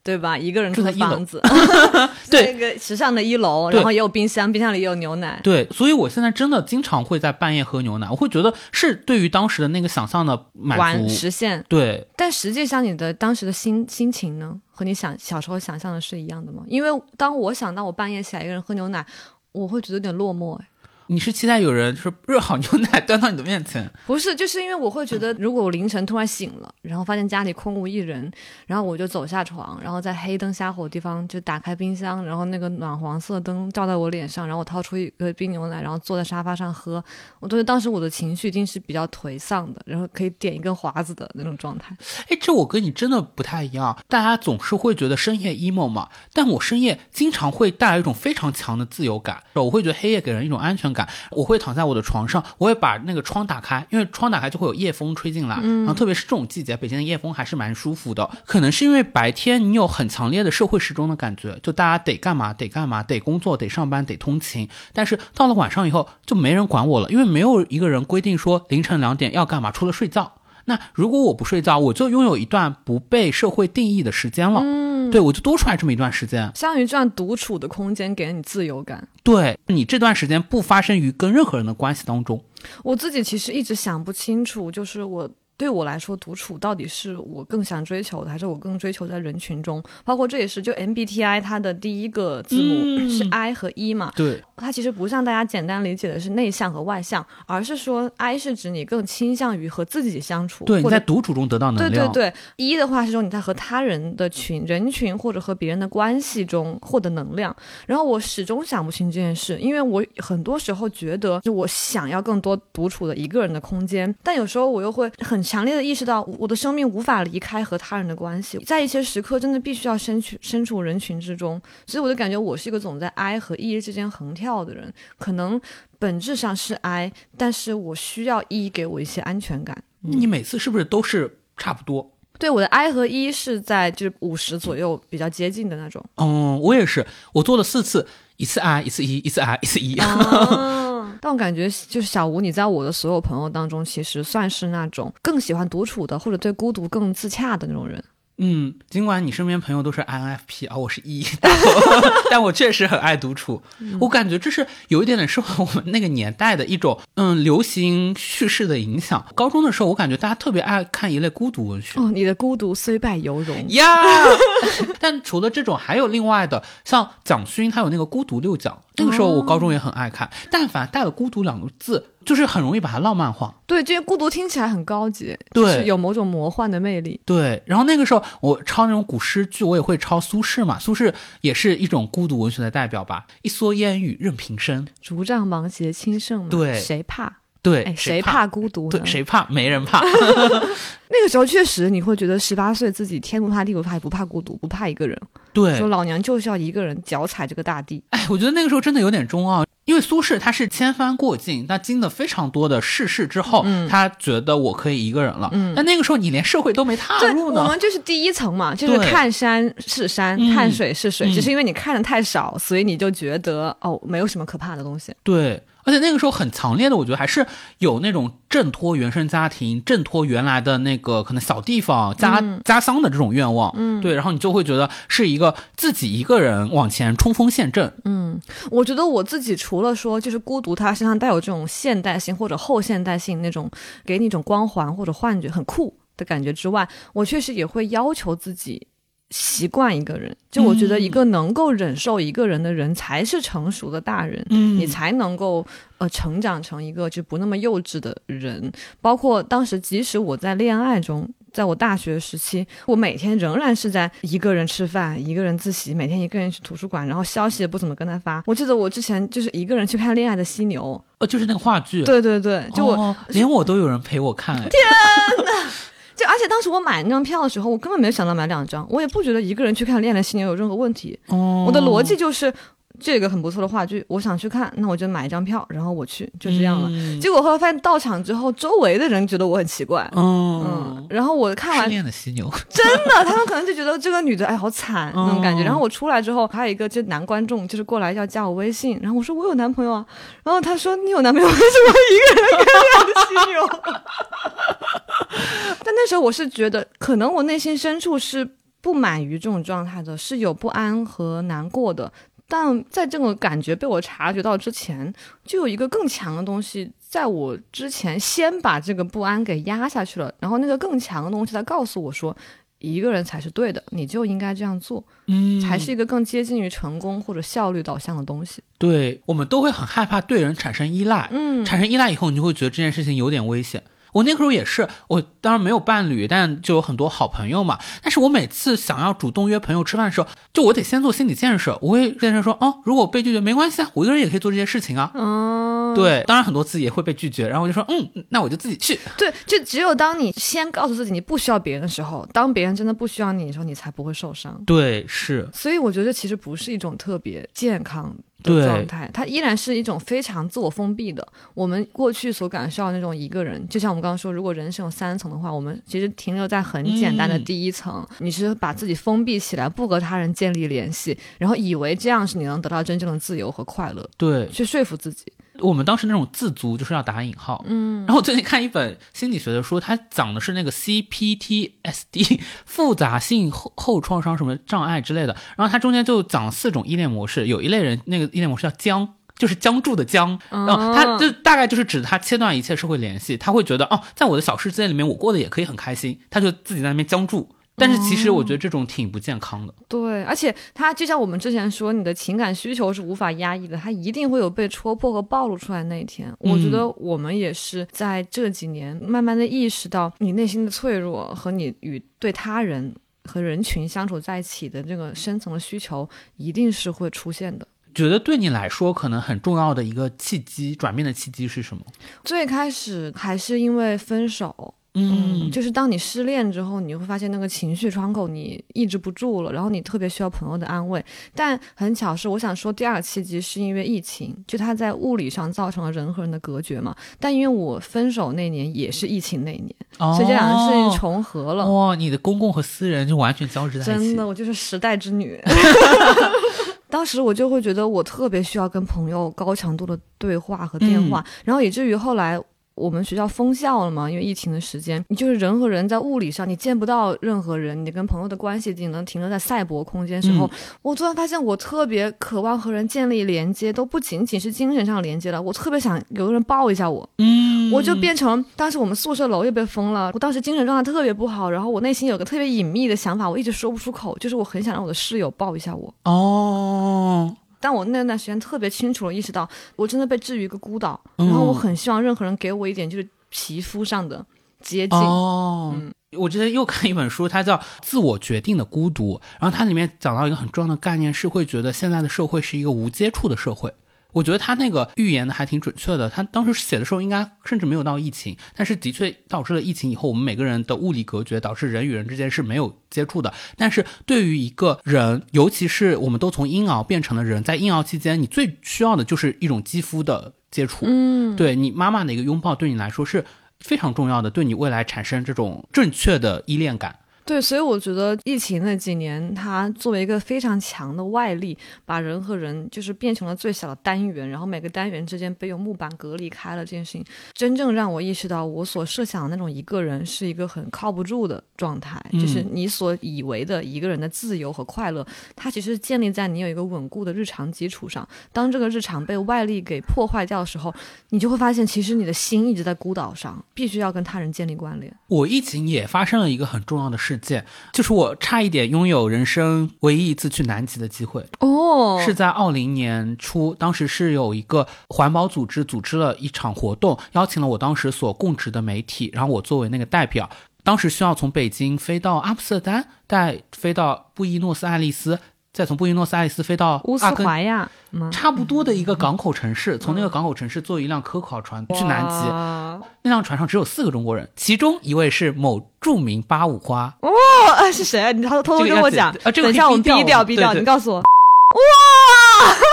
对吧？一个人住住在一楼房子，[laughs] 对在一个时尚的一楼，然后也有冰箱，冰箱里也有牛奶。对，所以我现在真的经常会在半夜喝牛奶，我会觉得是对于当时的那个想象的满完足。实现，对，但实际上你的当时的心心情呢，和你想小时候想象的是一样的吗？因为当我想到我半夜起来一个人喝牛奶，我会觉得有点落寞。哎，你是期待有人就是热好牛奶端到你的面前，[laughs] 不是，就是因为我会觉得，如果我凌晨突然醒了，然后发现家里空无一人，然后我就走下床，然后在黑灯瞎火的地方就打开冰箱，然后那个暖黄色灯照在我脸上，然后我掏出一个冰牛奶，然后坐在沙发上喝，我觉得当时我的情绪一定是比较颓丧的，然后可以点一根华子的那种状态。[laughs] 哎，这我跟你真的不太一样。大家总是会觉得深夜 emo 嘛，但我深夜经常会带来一种非常强的自由感。我会觉得黑夜给人一种安全感。我会躺在我的床上，我会把那个窗打开，因为窗打开就会有夜风吹进来。然后特别是这种季节，北京的夜风还是蛮舒服的。可能是因为白天你有很强烈的社会时钟的感觉，就大家得干嘛得干嘛，得工作得上班得通勤。但是到了晚上以后，就没人管我了，因为没有一个人规定说凌晨两点要干嘛，除了睡觉。那如果我不睡觉，我就拥有一段不被社会定义的时间了。嗯，对我就多出来这么一段时间。相当于这样独处的空间给了你自由感。对你这段时间不发生于跟任何人的关系当中。我自己其实一直想不清楚，就是我对我来说，独处到底是我更想追求的，还是我更追求在人群中？包括这也是就 MBTI 它的第一个字母、嗯是 I 和 E 嘛，对，它其实不像大家简单理解的是内向和外向，而是说 I 是指你更倾向于和自己相处，对，你在独处中得到能量。对对对，一的话是说你在和他人的群、人群或者和别人的关系中获得能量。然后我始终想不清这件事，因为我很多时候觉得，就我想要更多独处的一个人的空间，但有时候我又会很强烈的意识到，我的生命无法离开和他人的关系，在一些时刻真的必须要身处身处人群之中。所以我就感觉我是一个总在 I 和 E 之间横跳的人，可能本质上是 I，但是我需要 E 给我一些安全感。你每次是不是都是差不多？对，我的 I 和 E 是在就是五十左右，比较接近的那种。嗯，我也是，我做了四次，一次 I，一次 E，一次 I，一次 E。啊，但我感觉就是小吴，你在我的所有朋友当中，其实算是那种更喜欢独处的，或者对孤独更自洽的那种人。嗯，尽管你身边朋友都是 INFP，而、我是 E，[laughs] 但我 [laughs] 但我确实很爱独处。我感觉这是有一点点受我们那个年代的一种嗯流行叙事的影响。高中的时候，我感觉大家特别爱看一类孤独文学。哦，你的孤独虽败犹荣。呀，[laughs] 但除了这种，还有另外的，像蒋勋他有那个《孤独六讲》，那个时候我高中也很爱看。但凡带了“孤独”两个字，就是很容易把它浪漫化。对，这些孤独听起来很高级，对就是有某种魔幻的魅力。对，然后那个时候我抄那种古诗句，我也会抄苏轼嘛。苏轼也是一种孤独文学的代表吧。一蓑烟雨任平生，竹杖芒鞋轻胜马，对谁怕？对，哎，谁怕？孤独呢？对，谁怕？没人怕。[laughs] 那个时候确实你会觉得十八岁自己天不怕地不怕，也不怕孤独，不怕一个人。对说，老娘就是要一个人脚踩这个大地。哎，我觉得那个时候真的有点中二。因为苏轼他是千帆过尽，他经了非常多的世事之后，嗯他觉得我可以一个人了。嗯，但那个时候你连社会都没踏，入呢我们。就是第一层嘛，就是看山是山，嗯看水是水，嗯只是因为你看的太少，所以你就觉得哦，没有什么可怕的东西。对，而且那个时候很强烈的，我觉得还是有那种挣脱原生家庭、挣脱原来的那个可能小地方家、家乡的这种愿望。嗯，对，然后你就会觉得是一个自己一个人往前冲锋陷阵。嗯我觉得我自己除了说就是孤独，它身上带有这种现代性或者后现代性那种给你一种光环或者幻觉，很酷的感觉之外，我确实也会要求自己。习惯一个人，就我觉得一个能够忍受一个人的人才是成熟的大人，嗯你才能够呃成长成一个就不那么幼稚的人。包括当时，即使我在恋爱中，在我大学时期，我每天仍然是在一个人吃饭，一个人自习，每天一个人去图书馆，然后消息也不怎么跟他发。我记得我之前就是一个人去看《恋爱的犀牛呃，就是那个话剧。》，对对对，就我、哦连我都有人陪我看。哎就而且当时我买那张票的时候，我根本没有想到买两张，我也不觉得一个人去看《恋爱的犀牛》有任何问题。哦我的逻辑就是。这个很不错的话剧，我想去看，那我就买一张票，然后我去，就这样了。嗯结果后来发现到场之后，周围的人觉得我很奇怪，嗯嗯，，然后我看失完恋的犀牛。真的，他们可能就觉得这个女的哎好惨那种感觉。哦然后我出来之后，还有一个就男观众就是过来要加我微信，然后我说我有男朋友啊，然后他说你有男朋友为什么一个人看犀牛？[laughs] 但那时候我是觉得，可能我内心深处是不满于这种状态的，是有不安和难过的。但在这种感觉被我察觉到之前，就有一个更强的东西，在我之前先把这个不安给压下去了，然后那个更强的东西，它告诉我说，一个人才是对的，你就应该这样做，嗯，才是一个更接近于成功或者效率导向的东西。对，我们都会很害怕对人产生依赖。嗯产生依赖以后，你就会觉得这件事情有点危险。我那个时候也是，我当然没有伴侣，但就有很多好朋友嘛。但是我每次想要主动约朋友吃饭的时候，就我得先做心理建设。我会跟人说，哦，如果我被拒绝没关系啊，我一个人也可以做这些事情啊。嗯，对，当然很多次也会被拒绝，然后我就说，嗯，那我就自己去。对，就只有当你先告诉自己你不需要别人的时候，当别人真的不需要你的时候，你才不会受伤。对，是，所以我觉得其实不是一种特别健康对的状态，它依然是一种非常自我封闭的。我们过去所感受到的那种一个人，就像我们刚刚说，如果人生有三层的话，我们其实停留在很简单的嗯第一层，你是把自己封闭起来，不和他人建立联系，然后以为这样是你能得到真正的自由和快乐，对去说服自己。我们当时那种自足就是要打引号。嗯，然后我最近看一本心理学的书，它讲的是那个 CPTSD 复杂性后后创伤什么障碍之类的。然后它中间就讲了四种依恋模式，有一类人那个依恋模式叫僵。就是僵住的僵，然后他就大概就是指他切断一切社会联系，他会觉得哦，在我的小世界里面，我过得也可以很开心，他就自己在那边僵住。但是其实我觉得这种挺不健康的。对，而且它就像我们之前说，你的情感需求是无法压抑的，它一定会有被戳破和暴露出来的那一天。我觉得我们也是在这几年慢慢的意识到，你内心的脆弱和你与对他人和人群相处在一起的这个深层的需求，一定是会出现的。觉得对你来说可能很重要的一个契机，转变的契机是什么？最开始还是因为分手，嗯，就是当你失恋之后，你会发现那个情绪窗口你抑制不住了，然后你特别需要朋友的安慰。但很巧是，我想说第二个契机是因为疫情，就它在物理上造成了人和人的隔绝嘛。但因为我分手那年也是疫情那年，所以这两个事情重合了。哇，你的公共和私人就完全交织在一起。真的，[laughs] 我就是时代之女。[laughs] 当时我就会觉得我特别需要跟朋友高强度的对话和电话，然后以至于后来我们学校封校了嘛，因为疫情的时间，你就是人和人在物理上你见不到任何人，你跟朋友的关系只能停留在赛博空间时候，我突然发现我特别渴望和人建立连接，都不仅仅是精神上连接了，我特别想有个人抱一下我，嗯，我就变成当时我们宿舍楼也被封了，我当时精神状态特别不好，然后我内心有个特别隐秘的想法，我一直说不出口，就是我很想让我的室友抱一下我。哦，但我那段时间特别清楚的意识到，我真的被置于一个孤岛，嗯然后我很希望任何人给我一点就是皮肤上的接近。哦。我之前又看一本书，它叫《自我决定的孤独》，然后它里面讲到一个很重要的概念，是会觉得现在的社会是一个无接触的社会。我觉得他那个预言的还挺准确的。他当时写的时候，应该甚至没有到疫情，但是的确导致了疫情以后，我们每个人的物理隔绝，导致人与人之间是没有接触的。但是对于一个人，尤其是我们都从婴儿变成了人，在婴儿期间，你最需要的就是一种肌肤的接触。嗯，对你妈妈的一个拥抱，对你来说是非常重要的，对你未来产生这种正确的依恋感。对，所以我觉得疫情那几年，它作为一个非常强的外力，把人和人就是变成了最小的单元，然后每个单元之间被用木板隔离开了。这件事情真正让我意识到，我所设想的那种一个人是一个很靠不住的状态，就是你所以为的一个人的自由和快乐，它其实建立在你有一个稳固的日常基础上。当这个日常被外力给破坏掉的时候，你就会发现，其实你的心一直在孤岛上，必须要跟他人建立关联。我疫情也发生了一个很重要的事件，就是我差一点拥有人生唯一一次去南极的机会。哦是在二零年初，当时是有一个环保组织组织了一场活动，邀请了我当时所供职的媒体，然后我作为那个代表，当时需要从北京飞到阿姆斯特丹，再飞到布宜诺斯艾利斯，再从布宜诺斯艾利斯飞到乌斯怀亚吗？差不多的一个港口城市，从那个港口城市坐一辆科考船去南极。哇那辆船上只有四个中国人，其中一位是某著名八五花。哦，哎是谁啊？你偷偷跟我讲。啊这个等一下我们逼掉逼掉逼掉，对对你告诉我。哇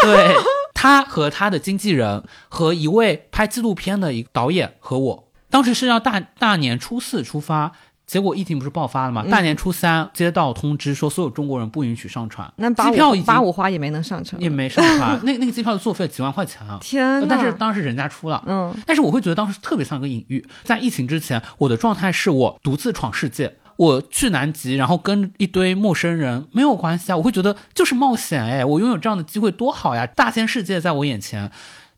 对他和他的经纪人和一位拍纪录片的一个导演和我，当时是要大大年初四出发，结果疫情不是爆发了吗？大年初三接到通知说所有中国人不允许上船，那机票八五花也没能上船，也没上船，[laughs] 那那个机票的作废几万块钱啊。天呐！但是当时人家出了，嗯，但是我会觉得当时特别像一个隐喻，在疫情之前，我的状态是我独自闯世界，我去南极，然后跟一堆陌生人没有关系啊，我会觉得就是冒险哎，我拥有这样的机会多好呀，大千世界在我眼前。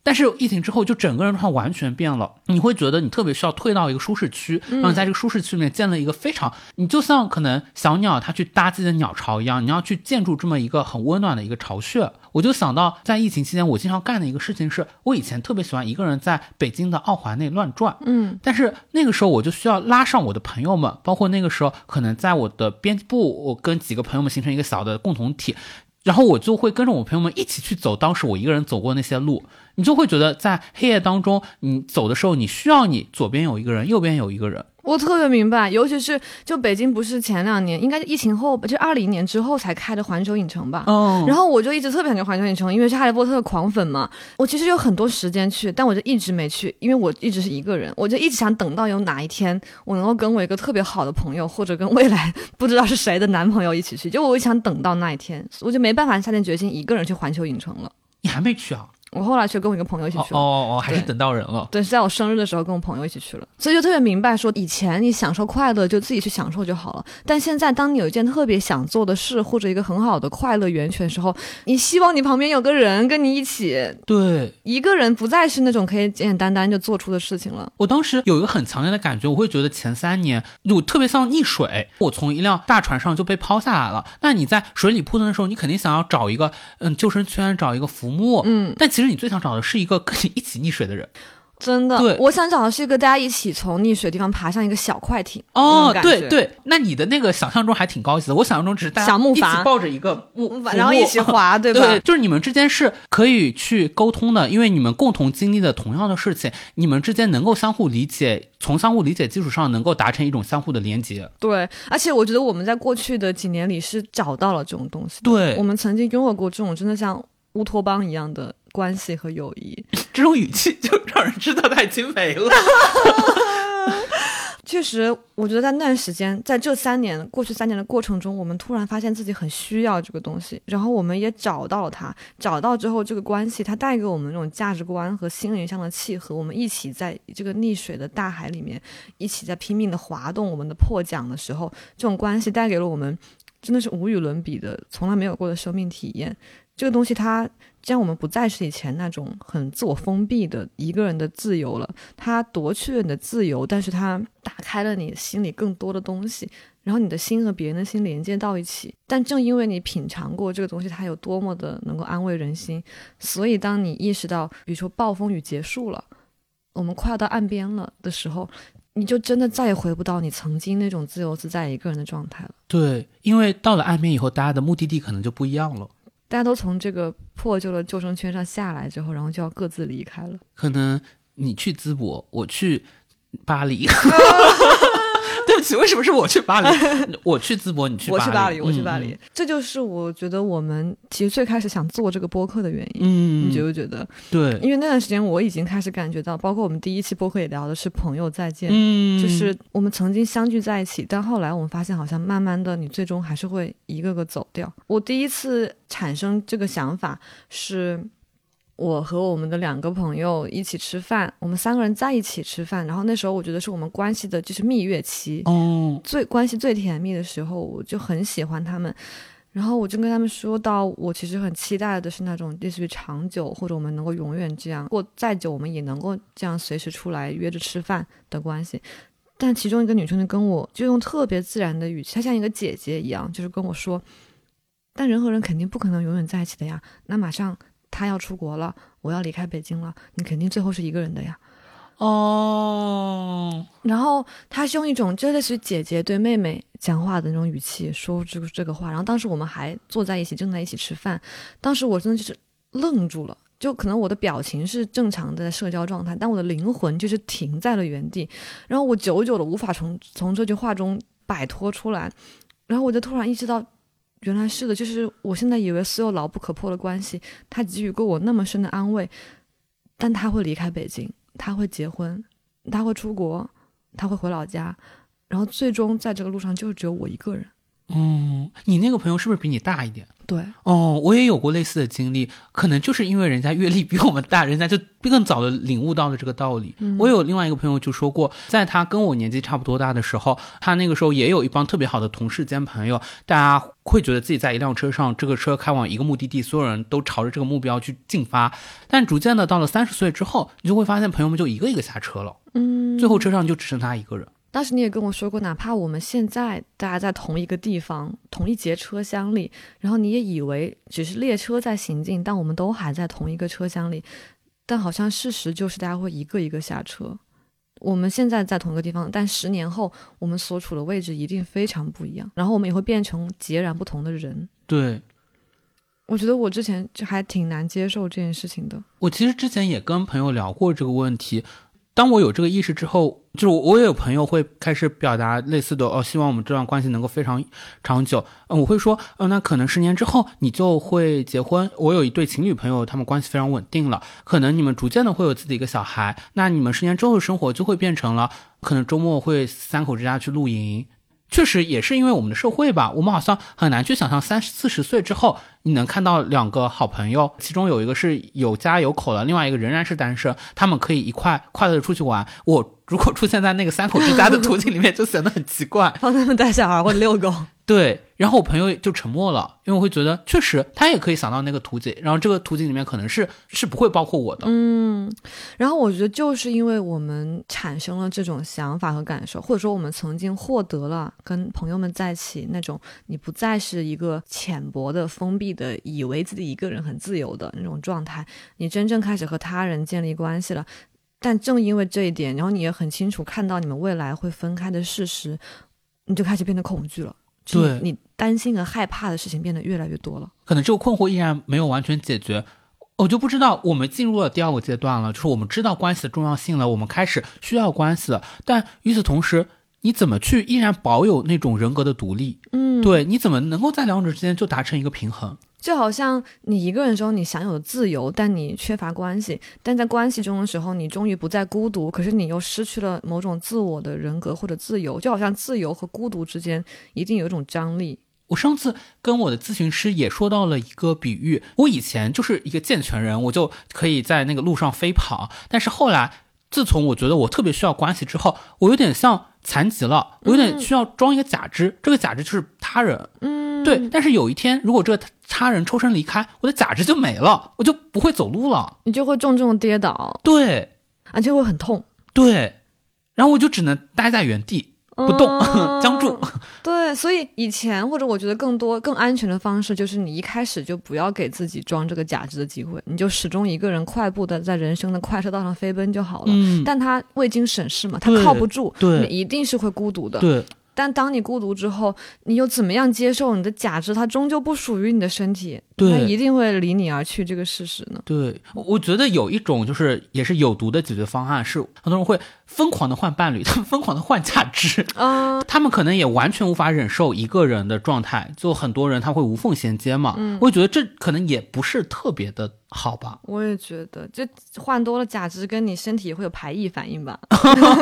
但是疫情之后，就整个人状态完全变了。你会觉得你特别需要退到一个舒适区，然后你在这个舒适区里面建了一个非常，你就像可能小鸟它去搭自己的鸟巢一样，你要去建筑这么一个很温暖的一个巢穴。我就想到在疫情期间，我经常干的一个事情是，我以前特别喜欢一个人在北京的二环内乱转，嗯，但是那个时候我就需要拉上我的朋友们，包括那个时候可能在我的编辑部，我跟几个朋友们形成一个小的共同体。然后我就会跟着我朋友们一起去走当时我一个人走过那些路，你就会觉得在黑夜当中，你走的时候，你需要你左边有一个人，右边有一个人。我特别明白，尤其是就北京不是前两年，应该是疫情后，就二零年之后才开的环球影城吧。哦然后我就一直特别想去环球影城，因为是哈利波特的狂粉嘛。我其实有很多时间去，但我就一直没去，因为我一直是一个人，我就一直想等到有哪一天我能够跟我一个特别好的朋友，或者跟未来 [laughs] 不知道是谁的男朋友一起去，就我想等到那一天，我就没办法下定决心一个人去环球影城了。你还没去啊？我后来去跟我一个朋友一起哦去了。哦哦，还是等到人了。对，是在我生日的时候跟我朋友一起去了，所以就特别明白说，以前你享受快乐就自己去享受就好了，但现在当你有一件特别想做的事或者一个很好的快乐源泉的时候，你希望你旁边有个人跟你一起，对一个人不再是那种可以简简单单就做出的事情了。我当时有一个很强烈的感觉，我会觉得前三年我特别像溺水，我从一辆大船上就被抛下来了。那你在水里扑腾的时候，你肯定想要找一个嗯救生圈，找一个浮木，嗯，但其实你最想找的是一个跟你一起溺水的人。真的，对我想找的是一个大家一起从溺水地方爬上一个小快艇。哦对，对，那你的那个想象中还挺高级的，我想象中只是大家一起抱着一个木，然后一起浮木。滑，[laughs] 对吧？对，就是你们之间是可以去沟通的，因为你们共同经历的同样的事情，你们之间能够相互理解，从相互理解基础上能够达成一种相互的连接。对，而且我觉得我们在过去的几年里是找到了这种东西。对我们曾经拥有过这种真的像乌托邦一样的关系和友谊。[laughs] 这种语气就让人知道他已经没了。[laughs] 确实，我觉得在那段时间，在这三年过去三年的过程中，我们突然发现自己很需要这个东西，然后我们也找到了它。找到之后，这个关系它带给我们那种价值观和心灵上的契合，我们一起在这个溺水的大海里面，一起在拼命的滑动我们的破桨的时候，这种关系带给了我们真的是无与伦比的、从来没有过的生命体验。这个东西它既然我们不再是以前那种很自我封闭的一个人的自由了，它夺去了你的自由，但是它打开了你心里更多的东西，然后你的心和别人的心连接到一起。但正因为你品尝过这个东西，它有多么的能够安慰人心，所以当你意识到，比如说暴风雨结束了，我们快要到岸边了的时候，你就真的再也回不到你曾经那种自由自在一个人的状态了。对，因为到了岸边以后，大家的目的地可能就不一样了。大家都从这个破旧的救生圈上下来之后，然后就要各自离开了。可能你去淄博，我去巴黎。[laughs] [laughs] [laughs] 对不起，为什么是我去巴黎？[laughs] 我去淄博，你去我去巴黎，我去巴黎。这就是我觉得我们其实最开始想做这个播客的原因。嗯，你觉不觉得？对，因为那段时间我已经开始感觉到，包括我们第一期播客也聊的是朋友再见，嗯，就是我们曾经相聚在一起，但后来我们发现，好像慢慢的，你最终还是会一个个走掉。我第一次产生这个想法是。我和我们的两个朋友一起吃饭，我们三个人在一起吃饭，然后那时候我觉得是我们关系的就是蜜月期，哦，最关系最甜蜜的时候，我就很喜欢他们，然后我就跟他们说到，我其实很期待的是那种类似于长久或者我们能够永远这样过再久，我们也能够这样随时出来约着吃饭的关系。但其中一个女生就跟我就用特别自然的语气，她像一个姐姐一样，就是跟我说，但人和人肯定不可能永远在一起的呀，那马上。他要出国了，我要离开北京了，你肯定最后是一个人的呀。哦，然后他是用一种真的是姐姐对妹妹讲话的那种语气说这个这个话。然后当时我们还坐在一起，正在一起吃饭。当时我真的就是愣住了，就可能我的表情是正常的社交状态，但我的灵魂就是停在了原地。然后我久久的无法从从这句话中摆脱出来。然后我就突然意识到。原来是的，就是我现在以为所有牢不可破的关系，他给予过我那么深的安慰，但他会离开北京，他会结婚，他会出国，他会回老家，然后最终在这个路上就只有我一个人。嗯，你那个朋友是不是比你大一点？对，哦，我也有过类似的经历，可能就是因为人家阅历比我们大，人家就更早的领悟到了这个道理。我有另外一个朋友就说过，在他跟我年纪差不多大的时候，他那个时候也有一帮特别好的同事兼朋友，大家会觉得自己在一辆车上，这个车开往一个目的地，所有人都朝着这个目标去进发。但逐渐的到了三十岁之后，你就会发现朋友们就一个一个下车了，嗯，最后车上就只剩他一个人。当时你也跟我说过，哪怕我们现在大家在同一个地方、同一节车厢里，然后你也以为只是列车在行进，但我们都还在同一个车厢里。但好像事实就是，大家会一个一个下车。我们现在在同一个地方，但十年后我们所处的位置一定非常不一样，然后我们也会变成截然不同的人。对，我觉得我之前就还挺难接受这件事情的。我其实之前也跟朋友聊过这个问题。当我有这个意识之后，就是我也有朋友会开始表达类似的哦，希望我们这段关系能够非常长久。嗯，我会说，嗯，那可能十年之后你就会结婚。我有一对情侣朋友，他们关系非常稳定了，可能你们逐渐的会有自己一个小孩。那你们十年之后的生活就会变成了，可能周末会三口之家去露营。确实也是因为我们的社会吧，我们好像很难去想象三四十岁之后，你能看到两个好朋友，其中有一个是有家有口的，另外一个仍然是单身，他们可以一块快乐的出去玩。我如果出现在那个三口之家的图景里面，就显得很奇怪。帮他们带小孩或者遛狗。对，然后我朋友就沉默了，因为我会觉得确实他也可以想到那个图景，然后这个图景里面可能是是不会包括我的。嗯，然后我觉得就是因为我们产生了这种想法和感受，或者说我们曾经获得了跟朋友们在一起那种你不再是一个浅薄的、封闭的，以为自己一个人很自由的那种状态，你真正开始和他人建立关系了。但正因为这一点，然后你也很清楚看到你们未来会分开的事实，你就开始变得恐惧了。对，你担心和害怕的事情变得越来越多了。可能这个困惑依然没有完全解决，我就不知道我们进入了第二个阶段了，就是我们知道关系的重要性了，我们开始需要关系了。但与此同时，你怎么去依然保有那种人格的独立？嗯，对，你怎么能够在两者之间就达成一个平衡？就好像你一个人的时候，你享有自由，但你缺乏关系；但在关系中的时候，你终于不再孤独，可是你又失去了某种自我的人格或者自由。就好像自由和孤独之间一定有一种张力。我上次跟我的咨询师也说到了一个比喻，我以前就是一个健全人，我就可以在那个路上飞跑，但是后来，自从我觉得我特别需要关系之后，我有点像残疾了，我有点需要装一个假肢，这个假肢就是他人。嗯，对。但是有一天，如果这个他人抽身离开，我的假肢就没了，我就不会走路了，你就会重重跌倒，对，而且会很痛。对，然后我就只能待在原地不动，僵住。对，所以以前或者我觉得更多更安全的方式，就是你一开始就不要给自己装这个假肢的机会，你就始终一个人快步的在人生的快车道上飞奔就好了。嗯，但他未经审视嘛，他靠不住，对你一定是会孤独的。对，但当你孤独之后，你又怎么样接受你的假肢它终究不属于你的身体，它一定会离你而去这个事实呢？对，我我觉得有一种就是也是有毒的解决方案，是很多人会疯狂的换伴侣，[laughs] 他们疯狂的换假肢，啊、[laughs] 他们可能也完全无法忍受一个人的状态，就很多人他会无缝衔接嘛。嗯，我觉得这可能也不是特别的好吧。我也觉得，就换多了假肢，跟你身体也会有排异反应吧？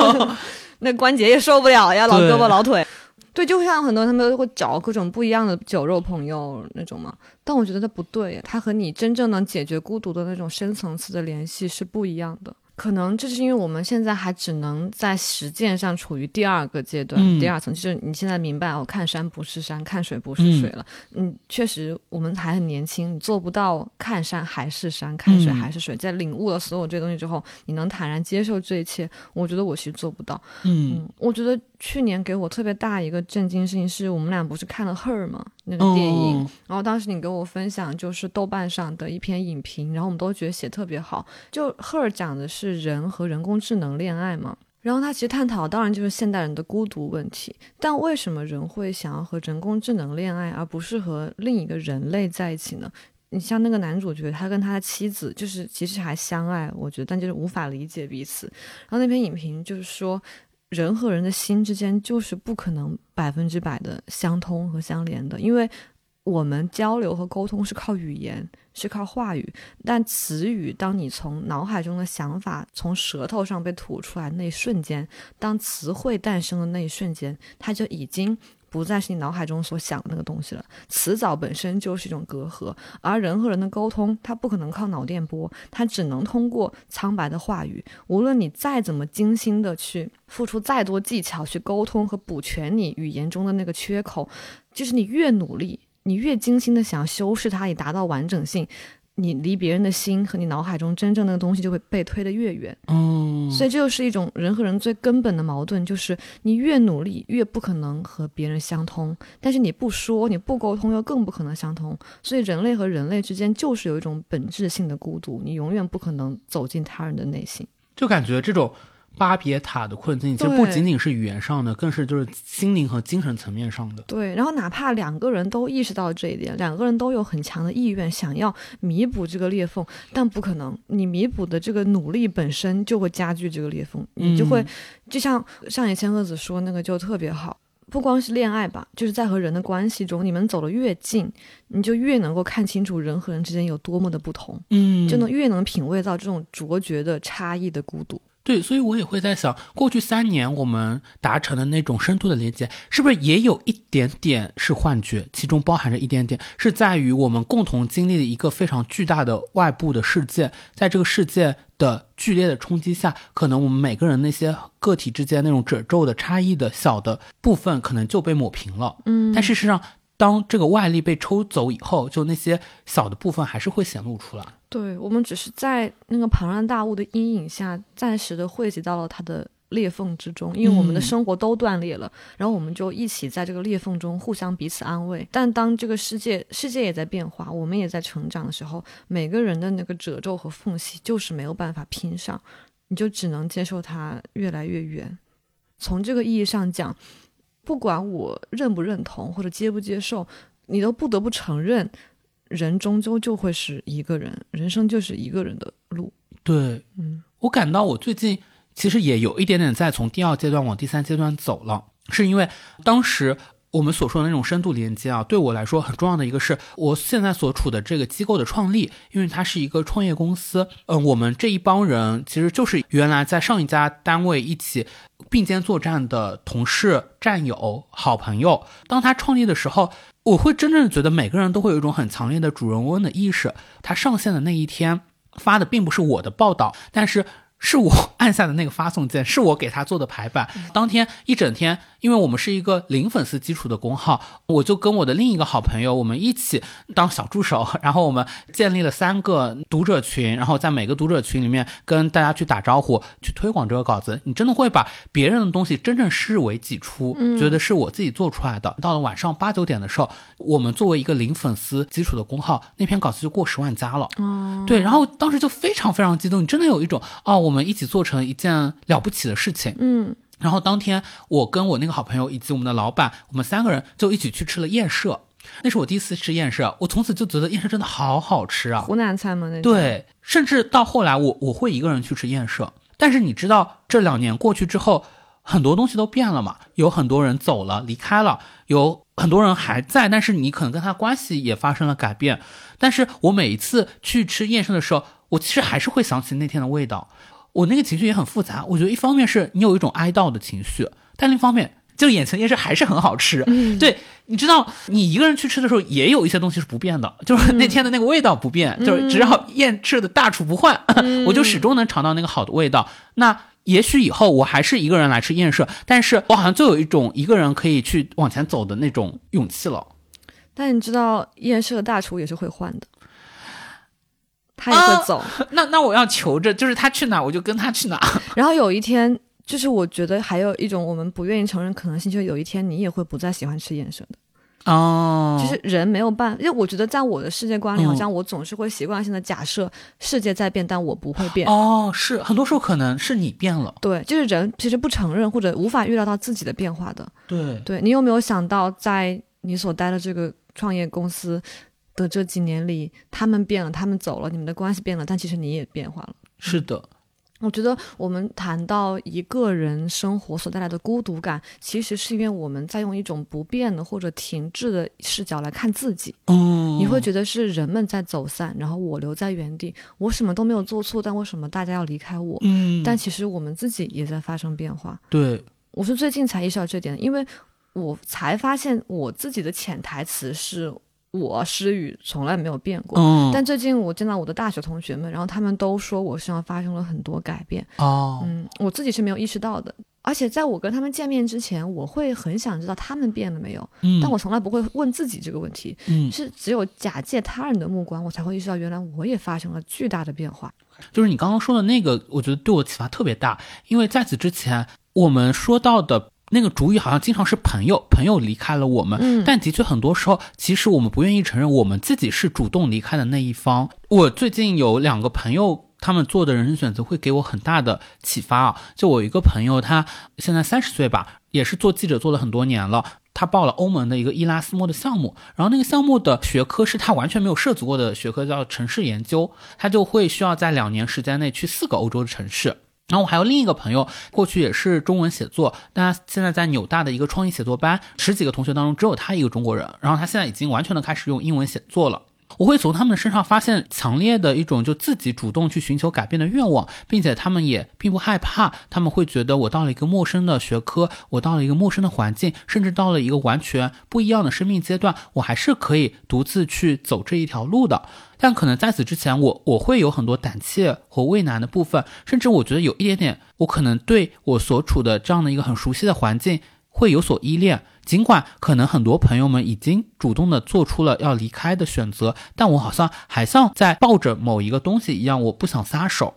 [laughs] 那关节也受不了呀，老胳膊老腿。对，就像很多他们会找各种不一样的酒肉朋友那种嘛，但我觉得他不对，他和你真正能解决孤独的那种深层次的联系是不一样的。可能这是因为我们现在还只能在实践上处于第二个阶段，嗯第二层，就是你现在明白哦，看山不是山，看水不是水了。嗯，确实我们还很年轻，你做不到看山还是山，看水嗯还是水。在领悟了所有这些东西之后，你能坦然接受这一切，我觉得我其实做不到。嗯嗯，我觉得去年给我特别大一个震惊事情是我们俩不是看了《Her》吗？那个电影，嗯然后当时你给我分享就是豆瓣上的一篇影评，然后我们都觉得写特别好。就《Her》讲的是人和人工智能恋爱嘛，然后他其实探讨当然就是现代人的孤独问题，但为什么人会想要和人工智能恋爱，而不是和另一个人类在一起呢？你像那个男主角，他跟他的妻子就是其实还相爱，我觉得，但就是无法理解彼此。然后那篇影评就是说，人和人的心之间就是不可能百分之百的相通和相连的，因为我们交流和沟通是靠语言，是靠话语，但词语，当你从脑海中的想法从舌头上被吐出来那一瞬间，当词汇诞生的那一瞬间，它就已经。不再是你脑海中所想的那个东西了，词藻本身就是一种隔阂，而人和人的沟通，它不可能靠脑电波，它只能通过苍白的话语。无论你再怎么精心的去付出再多技巧去沟通和补全你语言中的那个缺口，就是你越努力，你越精心的想要修饰它以达到完整性，你离别人的心和你脑海中真正那个东西就会被推得越远。哦，所以这就是一种人和人最根本的矛盾，就是你越努力越不可能和别人相通，但是你不说你不沟通又更不可能相通。所以人类和人类之间就是有一种本质性的孤独，你永远不可能走进他人的内心。就感觉这种巴别塔的困境，其实不仅仅是语言上的，更是就是心灵和精神层面上的。对，然后哪怕两个人都意识到这一点，两个人都有很强的意愿想要弥补这个裂缝，但不可能，你弥补的这个努力本身就会加剧这个裂缝，你就会、嗯就像上野千鹤子说那个就特别好。不光是恋爱吧，就是在和人的关系中，你们走得越近，你就越能够看清楚人和人之间有多么的不同，嗯就能越能品味到这种卓绝的差异的孤独。对，所以我也会在想，过去三年我们达成的那种深度的连接，是不是也有一点点是幻觉？其中包含着一点点是在于我们共同经历了一个非常巨大的外部的世界，在这个世界的剧烈的冲击下，可能我们每个人那些个体之间那种褶皱的差异的小的部分，可能就被抹平了。嗯但事实上，当这个外力被抽走以后，就那些小的部分还是会显露出来。对我们只是在那个庞然大物的阴影下，暂时的汇集到了它的裂缝之中，因为我们的嗯生活都断裂了，然后我们就一起在这个裂缝中互相彼此安慰。但当这个世界世界也在变化，我们也在成长的时候，每个人的那个褶皱和缝隙就是没有办法拼上，你就只能接受它越来越远。从这个意义上讲，不管我认不认同或者接不接受，你都不得不承认。人终究就会是一个人，人生就是一个人的路。对，嗯，我感到我最近其实也有一点点在从第二阶段往第三阶段走了，是因为当时我们所说的那种深度连接啊，对我来说很重要的一个是我现在所处的这个机构的创立，因为它是一个创业公司，嗯、我们这一帮人其实就是原来在上一家单位一起并肩作战的同事、战友、好朋友。当他创立的时候，我会真正觉得每个人都会有一种很强烈的主人翁的意识。他上线的那一天发的并不是我的报道，但是是我 [laughs] 按下的那个发送键，是我给他做的排版。当天一整天，因为我们是一个零粉丝基础的公号，我就跟我的另一个好朋友，我们一起当小助手，然后我们建立了三个读者群，然后在每个读者群里面跟大家去打招呼，去推广这个稿子。你真的会把别人的东西真正视为己出，觉得是我自己做出来的。到了晚上八九点的时候，我们作为一个零粉丝基础的公号，那篇稿子就过十万加了。哦，对，然后当时就非常非常激动，你真的有一种哦，我们一起做成一件了不起的事情。嗯，然后当天我跟我那个好朋友以及我们的老板，我们三个人就一起去吃了宴社。那是我第一次吃宴社，我从此就觉得宴社真的好好吃啊！湖南菜吗？那种对，甚至到后来我我会一个人去吃宴社。但是你知道，这两年过去之后，很多东西都变了嘛，有很多人走了，离开了，有很多人还在，但是你可能跟他关系也发生了改变。但是我每一次去吃宴社的时候，我其实还是会想起那天的味道。我那个情绪也很复杂，我觉得一方面是你有一种哀悼的情绪，但另一方面，就眼前夜市还是很好吃。对，你知道，你一个人去吃的时候，也有一些东西是不变的，就是那天的那个味道不变，就是只要宴吃的大厨不换，我就始终能尝到那个好的味道。那也许以后我还是一个人来吃宴社，但是我好像就有一种一个人可以去往前走的那种勇气了。但你知道，宴社的大厨也是会换的。他也会走，那那我要求着，就是他去哪我就跟他去哪。[laughs] 然后有一天，就是我觉得还有一种我们不愿意承认可能性，就是有一天你也会不再喜欢吃眼神的。哦，就是人没有办，因为我觉得在我的世界观里，好像我总是会习惯性的假设世界在变，但我不会变。哦，是很多时候可能是你变了。对，就是人其实不承认或者无法预料到自己的变化的。对，对你有没有想到，在你所待的这个创业公司？的这几年里，他们变了，他们走了，你们的关系变了，但其实你也变化了。是的，我觉得我们谈到一个人生活所带来的孤独感，其实是因为我们在用一种不变的或者停滞的视角来看自己。嗯，你会觉得是人们在走散，然后我留在原地，我什么都没有做错，但为什么大家要离开我？嗯，但其实我们自己也在发生变化。对，我是最近才意识到这点，因为我才发现我自己的潜台词是。我诗雨从来没有变过，但最近我见到我的大学同学们，然后他们都说我身上发生了很多改变。哦，嗯，我自己是没有意识到的，而且在我跟他们见面之前，我会很想知道他们变了没有，但我从来不会问自己这个问题，是只有假借他人的目光，我才会意识到原来我也发生了巨大的变化。就是你刚刚说的那个，我觉得对我启发特别大，因为在此之前我们说到的。那个主语好像经常是朋友，朋友离开了我们，但的确很多时候，其实我们不愿意承认我们自己是主动离开的那一方。我最近有两个朋友，他们做的人生选择会给我很大的启发啊。就我一个朋友，他现在三十岁吧，也是做记者做了很多年了，他报了欧盟的一个伊拉斯莫的项目，然后那个项目的学科是他完全没有涉足过的学科，叫城市研究，他就会需要在两年时间内去四个欧洲的城市。然后我还有另一个朋友，过去也是中文写作，但他现在在纽大的一个创意写作班，十几个同学当中只有他一个中国人。然后他现在已经完全的开始用英文写作了。我会从他们身上发现强烈的一种就自己主动去寻求改变的愿望，并且他们也并不害怕。他们会觉得我到了一个陌生的学科，我到了一个陌生的环境，甚至到了一个完全不一样的生命阶段，我还是可以独自去走这一条路的。但可能在此之前，我我会有很多胆怯和畏难的部分，甚至我觉得有一点点，我可能对我所处的这样的一个很熟悉的环境会有所依恋。尽管可能很多朋友们已经主动的做出了要离开的选择，但我好像还像在抱着某一个东西一样，我不想撒手。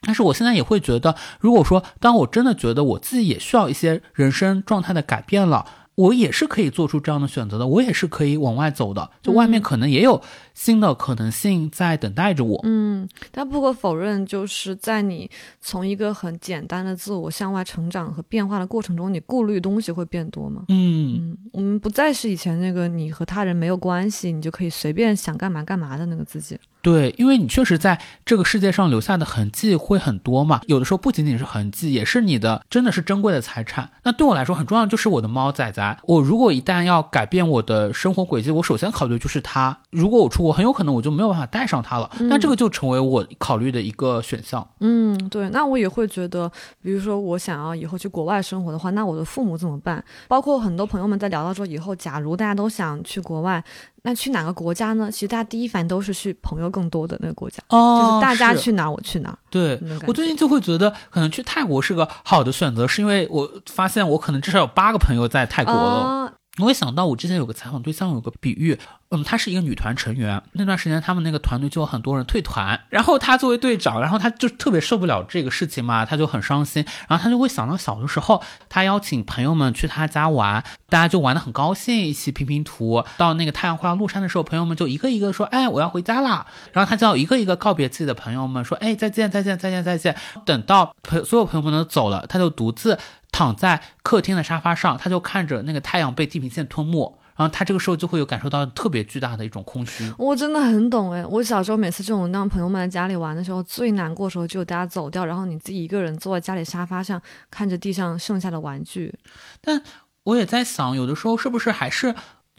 但是我现在也会觉得，如果说当我真的觉得我自己也需要一些人生状态的改变了。我也是可以做出这样的选择的，我也是可以往外走的，就外面可能也有新的可能性在等待着我。嗯，但不可否认，就是在你从一个很简单的自我向外成长和变化的过程中，你顾虑东西会变多吗？嗯，我们不再是以前那个你和他人没有关系，你就可以随便想干嘛干嘛的那个自己。对，因为你确实在这个世界上留下的痕迹会很多嘛，有的时候不仅仅是痕迹，也是你的，真的是珍贵的财产。那对我来说很重要，就是我的猫仔仔。我如果一旦要改变我的生活轨迹，我首先考虑就是它。如果我出国，很有可能我就没有办法带上它了。那这个就成为我考虑的一个选项。嗯，对。那我也会觉得，比如说我想要以后去国外生活的话，那我的父母怎么办？包括很多朋友们在聊到说，以后假如大家都想去国外。那去哪个国家呢？其实大家第一反应都是去朋友更多的那个国家，就是大家去哪我去哪。对我最近就会觉得，可能去泰国是个好的选择，是因为我发现我可能至少有八个朋友在泰国了。我也想到，我之前有个采访对象，有个比喻，嗯，她是一个女团成员。那段时间，他们那个团队就有很多人退团，然后她作为队长，然后她就特别受不了这个事情嘛，她就很伤心。然后她就会想到小的时候，她邀请朋友们去她家玩，大家就玩的很高兴，一起拼拼图。到那个太阳快要落山的时候，朋友们就一个一个说：“哎，我要回家啦。”然后她就要一个一个告别自己的朋友们，说：“哎，再见，再见，再见，再见。”等到朋所有朋友们都走了，她就独自。躺在客厅的沙发上，他就看着那个太阳被地平线吞没，然后他这个时候就会有感受到特别巨大的一种空虚。我真的很懂哎，我小时候每次这种让朋友们在家里玩的时候，最难过的时候就大家走掉，然后你自己一个人坐在家里沙发上，看着地上剩下的玩具。但我也在想，有的时候是不是还是。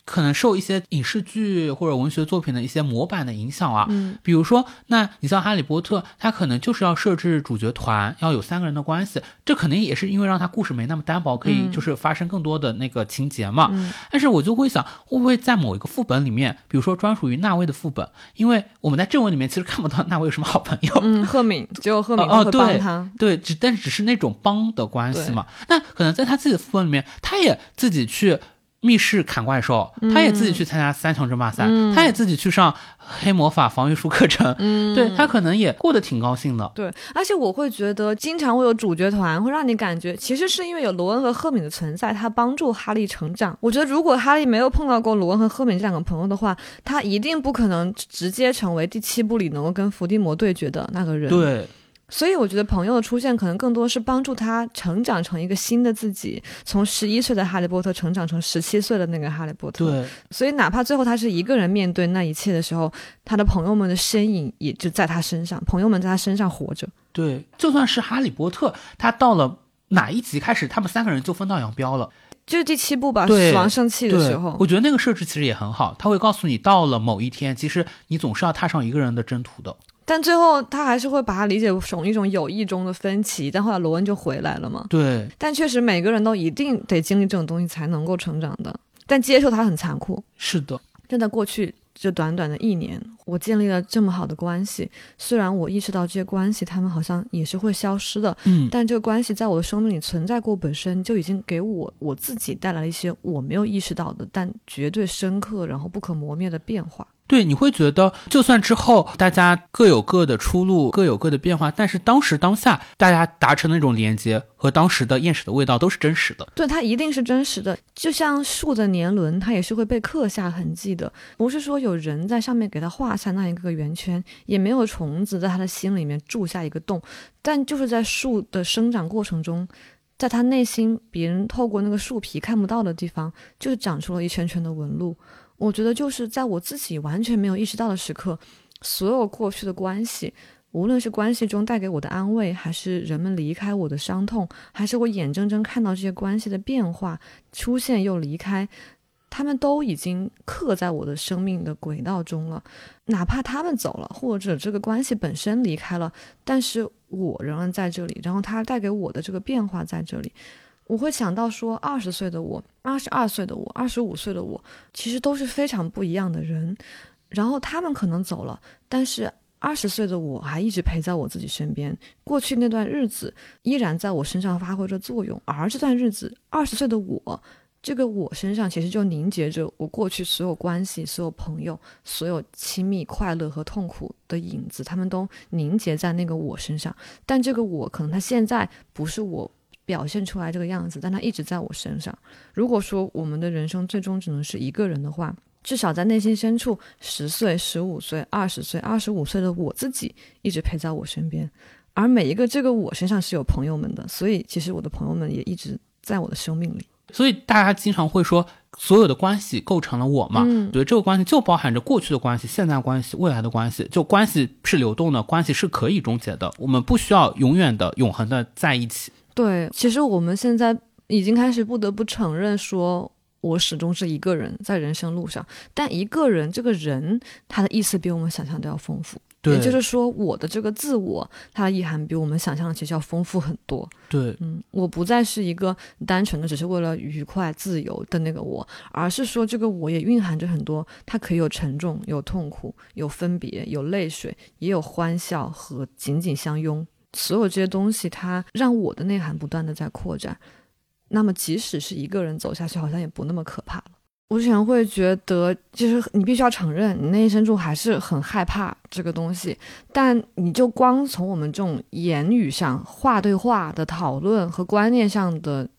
可能受一些影视剧或者文学作品的一些模板的影响啊，嗯，比如说，那你像《哈利波特》，他可能就是要设置主角团要有三个人的关系，这肯定也是因为让他故事没那么单薄，可以就是发生更多的那个情节嘛。但是我就会想，会不会在某一个副本里面，比如说专属于纳威的副本，因为我们在正文里面其实看不到纳威有什么好朋友，嗯，赫敏 [laughs] 只有赫敏哦，会帮他，对，只但只是那种帮的关系嘛。那可能在他自己的副本里面，他也自己去。密室砍怪兽，他也自己去参加三强争霸赛，他也自己去上黑魔法防御术课程，对他可能也过得挺高兴的。对，而且我会觉得，经常会有主角团，会让你感觉，其实是因为有罗恩和赫敏的存在，他帮助哈利成长。我觉得，如果哈利没有碰到过罗恩和赫敏这两个朋友的话，他一定不可能直接成为第七部里能够跟伏地魔对决的那个人。对。所以我觉得朋友的出现可能更多是帮助他成长成一个新的自己，从十一岁的哈利波特成长成十七岁的那个哈利波特。对，所以哪怕最后他是一个人面对那一切的时候，他的朋友们的身影也就在他身上，朋友们在他身上活着。对，就算是哈利波特，他到了哪一集开始，他们三个人就分道扬镳了，就是第七部吧，死亡圣器的时候。我觉得那个设置其实也很好，他会告诉你，到了某一天，其实你总是要踏上一个人的征途的。但最后他还是会把它理解成一种友谊中的分歧，但后来罗恩就回来了嘛。对。但确实每个人都一定得经历这种东西才能够成长的，但接受它很残酷。是的。就在过去这短短的一年，我建立了这么好的关系，虽然我意识到这些关系他们好像也是会消失的，嗯，但这个关系在我的生命里存在过本身就已经给我我自己带来了一些我没有意识到的，但绝对深刻然后不可磨灭的变化。对，你会觉得，就算之后大家各有各的出路，各有各的变化，但是当时当下大家达成的那种连接和当时的厌食的味道都是真实的。对，它一定是真实的。就像树的年轮，它也是会被刻下痕迹的。不是说有人在上面给它画下那一个圆圈，也没有虫子在它的心里面住下一个洞，但就是在树的生长过程中，在它内心别人透过那个树皮看不到的地方，就是长出了一圈圈的纹路。我觉得就是在我自己完全没有意识到的时刻，所有过去的关系，无论是关系中带给我的安慰，还是人们离开我的伤痛，还是我眼睁睁看到这些关系的变化出现又离开，他们都已经刻在我的生命的轨道中了。哪怕他们走了，或者这个关系本身离开了，但是我仍然在这里，然后它带给我的这个变化在这里。我会想到说，二十岁的我，二十二岁的我，二十五岁的我，其实都是非常不一样的人。然后他们可能走了，但是二十岁的我还一直陪在我自己身边。过去那段日子依然在我身上发挥着作用，而这段日子，二十岁的我，这个我身上其实就凝结着我过去所有关系、所有朋友、所有亲密、快乐和痛苦的影子，他们都凝结在那个我身上。但这个我，可能他现在不是我。表现出来这个样子，但他一直在我身上。如果说我们的人生最终只能是一个人的话，至少在内心深处，十岁、十五岁、二十岁、二十五岁的我自己一直陪在我身边。而每一个这个我身上是有朋友们的，所以其实我的朋友们也一直在我的生命里。所以大家经常会说，所有的关系构成了我嘛？嗯，对，这个关系就包含着过去的关系、现在关系、未来的关系。就关系是流动的，关系是可以终结的，我们不需要永远的、永恒的在一起。对，其实我们现在已经开始不得不承认，说我始终是一个人在人生路上。但一个人这个人，他的意思比我们想象的要丰富。对，也就是说，我的这个自我，它的意涵比我们想象的其实要丰富很多。对，嗯，我不再是一个单纯的只是为了愉快、自由的那个我，而是说这个我也蕴含着很多，它可以有沉重、有痛苦、有分别、有泪水，也有欢笑和紧紧相拥。所有这些东西，它让我的内涵不断的在扩展。那么，即使是一个人走下去，好像也不那么可怕了。我之前会觉得，就是你必须要承认，你内心深处还是很害怕这个东西。但你就光从我们这种言语上、话对话的讨论和观念上的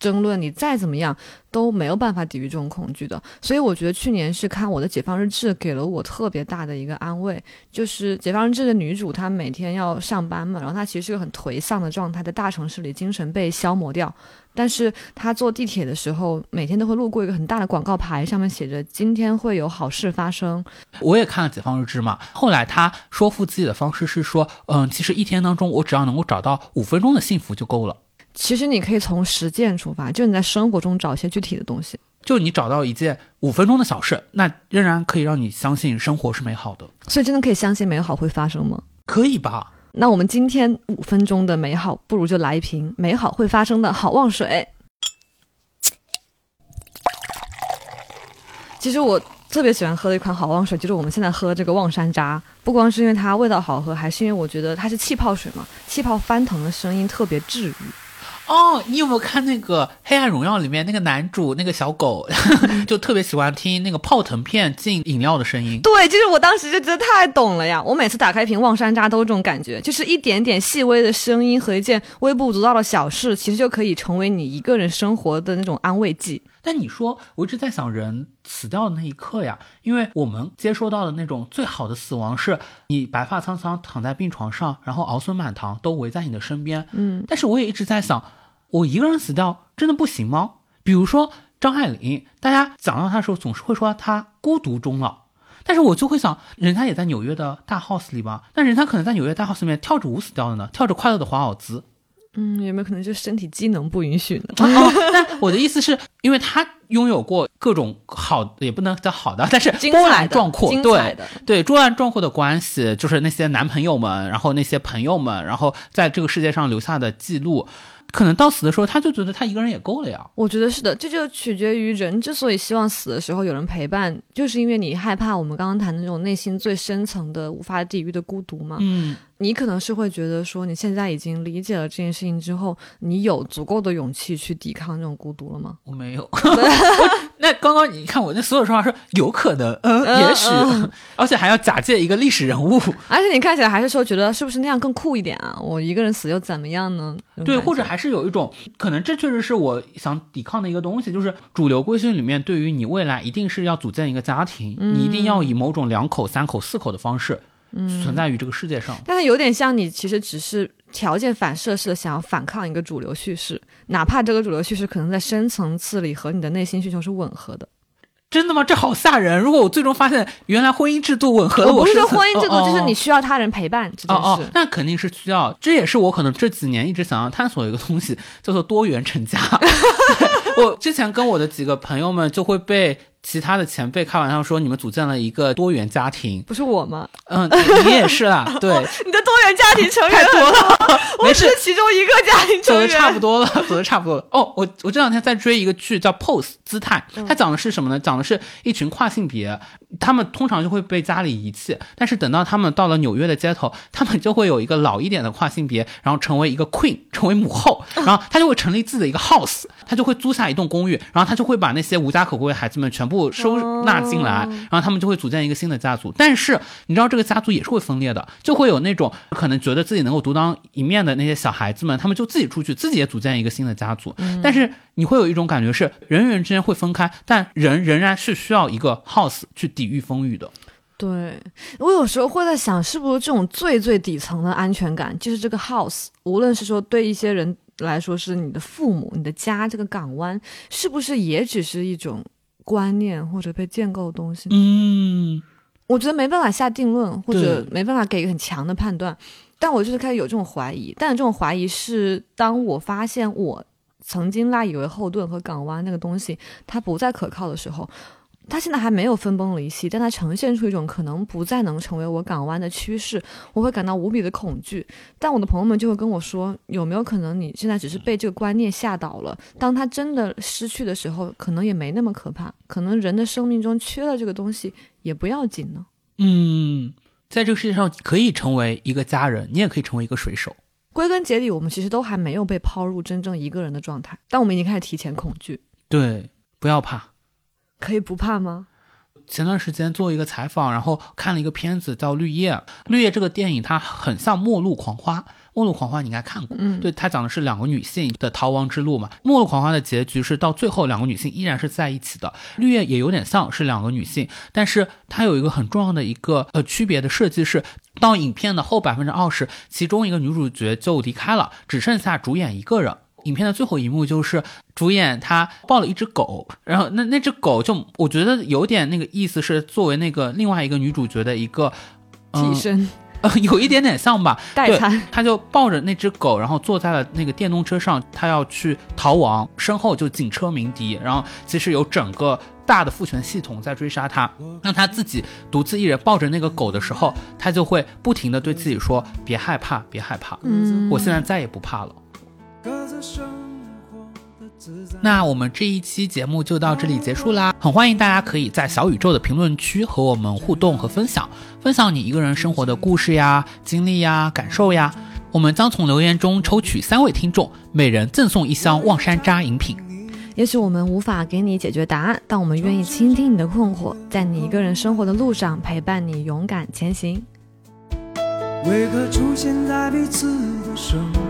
争论，你再怎么样都没有办法抵御这种恐惧的。所以我觉得去年是看我的《解放日志》，给了我特别大的一个安慰。就是《解放日志》的女主，她每天要上班嘛，然后她其实是个很颓丧的状态，在大城市里精神被消磨掉。但是她坐地铁的时候，每天都会路过一个很大的广告牌，上面写着“今天会有好事发生”。我也看了《解放日志》嘛，后来她说服自己的方式是说，嗯，其实一天当中我只要能够找到五分钟的幸福就够了。其实你可以从实践出发，就你在生活中找一些具体的东西。就你找到一件五分钟的小事，那仍然可以让你相信生活是美好的。所以真的可以相信美好会发生吗？可以吧？那我们今天五分钟的美好，不如就来一瓶美好会发生的好望水。其实我特别喜欢喝的一款好望水，就是我们现在喝这个望山楂。不光是因为它味道好喝，还是因为我觉得它是气泡水嘛，气泡翻腾的声音特别治愈。哦，你有没有看那个《黑暗荣耀》里面那个男主那个小狗，[laughs] 就特别喜欢听那个泡腾片进饮料的声音？对，就是我当时就觉得太懂了呀！我每次打开一瓶望山楂都是这种感觉，就是一点点细微的声音和一件微不足道的小事，其实就可以成为你一个人生活的那种安慰剂。但你说，我一直在想，人死掉的那一刻呀，因为我们接收到的那种最好的死亡，是你白发苍苍躺在病床上，然后儿孙满堂都围在你的身边。嗯，但是我也一直在想。我一个人死掉真的不行吗？比如说张爱玲，大家讲到她的时候总是会说她孤独终老，但是我就会想，人家也在纽约的大 house 里吧？但人家可能在纽约大 house 里面跳着舞死掉的呢，跳着快乐的华尔兹。嗯，有没有可能就身体机能不允许呢？[laughs] 哦但我的意思是，因为她拥有过各种好，也不能叫好的，但是波澜壮阔，对对，波澜壮阔的关系，就是那些男朋友们，然后那些朋友们，然后在这个世界上留下的记录。可能到死的时候，他就觉得他一个人也够了呀。我觉得是的，这就取决于人之所以希望死的时候有人陪伴，就是因为你害怕我们刚刚谈的那种内心最深层的无法抵御的孤独嘛。嗯。你可能是会觉得说，你现在已经理解了这件事情之后，你有足够的勇气去抵抗这种孤独了吗？我没有。[laughs] [laughs] [laughs] 那刚刚你看我那所有说话说有可能，嗯，也许，而且还要假借一个历史人物，而且你看起来还是说觉得是不是那样更酷一点啊？我一个人死又怎么样呢？对，或者还是有一种可能，这确实是我想抵抗的一个东西，就是主流规训里面对于你未来一定是要组建一个家庭，你一定要以某种两口、三口、四口的方式。存在于这个世界上，但是有点像你其实只是条件反射式的想要反抗一个主流叙事，哪怕这个主流叙事可能在深层次里和你的内心需求是吻合的。真的吗？这好吓人！如果我最终发现原来婚姻制度吻合了，我不是说婚姻制度，就是你需要他人陪伴这件事。哦哦，那肯定是需要。这也是我可能这几年一直想要探索一个东西，叫做多元成家。[laughs] 我之前跟我的几个朋友们就会被。其他的前辈开玩笑说：“你们组建了一个多元家庭，不是我吗？嗯，你也是啦。[laughs] 对，你的多元家庭成员太多了，我是其中一个家庭成员。走的差不多了，走的差不多了。哦，我我这两天在追一个剧叫《Pose》姿态，它讲的是什么呢？讲的是一群跨性别，他们通常就会被家里遗弃，但是等到他们到了纽约的街头，他们就会有一个老一点的跨性别，然后成为一个 queen，成为母后，然后他就会成立自己的一个 house，他就会租下一栋公寓，然后他就会把那些无家可归的孩子们全。部收纳进来，然后他们就会组建一个新的家族。但是你知道，这个家族也是会分裂的，就会有那种可能觉得自己能够独当一面的那些小孩子们，他们就自己出去，自己也组建一个新的家族。但是你会有一种感觉是，人与人之间会分开，但人仍然是需要一个 house 去抵御风雨的。对我有时候会在想，是不是这种最最底层的安全感，就是这个 house，无论是说对一些人来说是你的父母、你的家这个港湾，是不是也只是一种？观念或者被建构的东西，嗯，我觉得没办法下定论，或者没办法给一个很强的判断，但我就是开始有这种怀疑。但这种怀疑是当我发现我曾经赖以为后盾和港湾那个东西它不再可靠的时候。他现在还没有分崩离析，但他呈现出一种可能不再能成为我港湾的趋势，我会感到无比的恐惧。但我的朋友们就会跟我说，有没有可能你现在只是被这个观念吓倒了？当他真的失去的时候，可能也没那么可怕，可能人的生命中缺了这个东西也不要紧呢。嗯，在这个世界上可以成为一个家人，你也可以成为一个水手。归根结底，我们其实都还没有被抛入真正一个人的状态，但我们已经开始提前恐惧。对，不要怕。可以不怕吗？前段时间做一个采访，然后看了一个片子叫《绿叶》。《绿叶》这个电影它很像《末路狂花》，末路狂花》你应该看过，嗯对，它讲的是两个女性的逃亡之路嘛。《末路狂花》的结局是到最后两个女性依然是在一起的，《绿叶》也有点像是两个女性，但是它有一个很重要的一个呃区别的设计是，到影片的后百分之二十，其中一个女主角就离开了，只剩下主演一个人。影片的最后一幕就是主演他抱了一只狗，然后那那只狗就我觉得有点那个意思是作为那个另外一个女主角的一个。嗯替身呃，有一点点像吧，代餐，他就抱着那只狗，然后坐在了那个电动车上，他要去逃亡，身后就警车鸣笛，然后其实有整个大的父权系统在追杀他。让他自己独自一人抱着那个狗的时候，他就会不停的对自己说：“别害怕，别害怕，嗯，我现在再也不怕了。”那我们这一期节目就到这里结束啦，很欢迎大家可以在小宇宙的评论区和我们互动和分享，分享你一个人生活的故事呀、经历呀、感受呀。我们将从留言中抽取三位听众，每人赠送一箱望山楂饮品。也许我们无法给你解决答案，但我们愿意倾听你的困惑，在你一个人生活的路上陪伴你勇敢前行。为何出现在彼此的生活又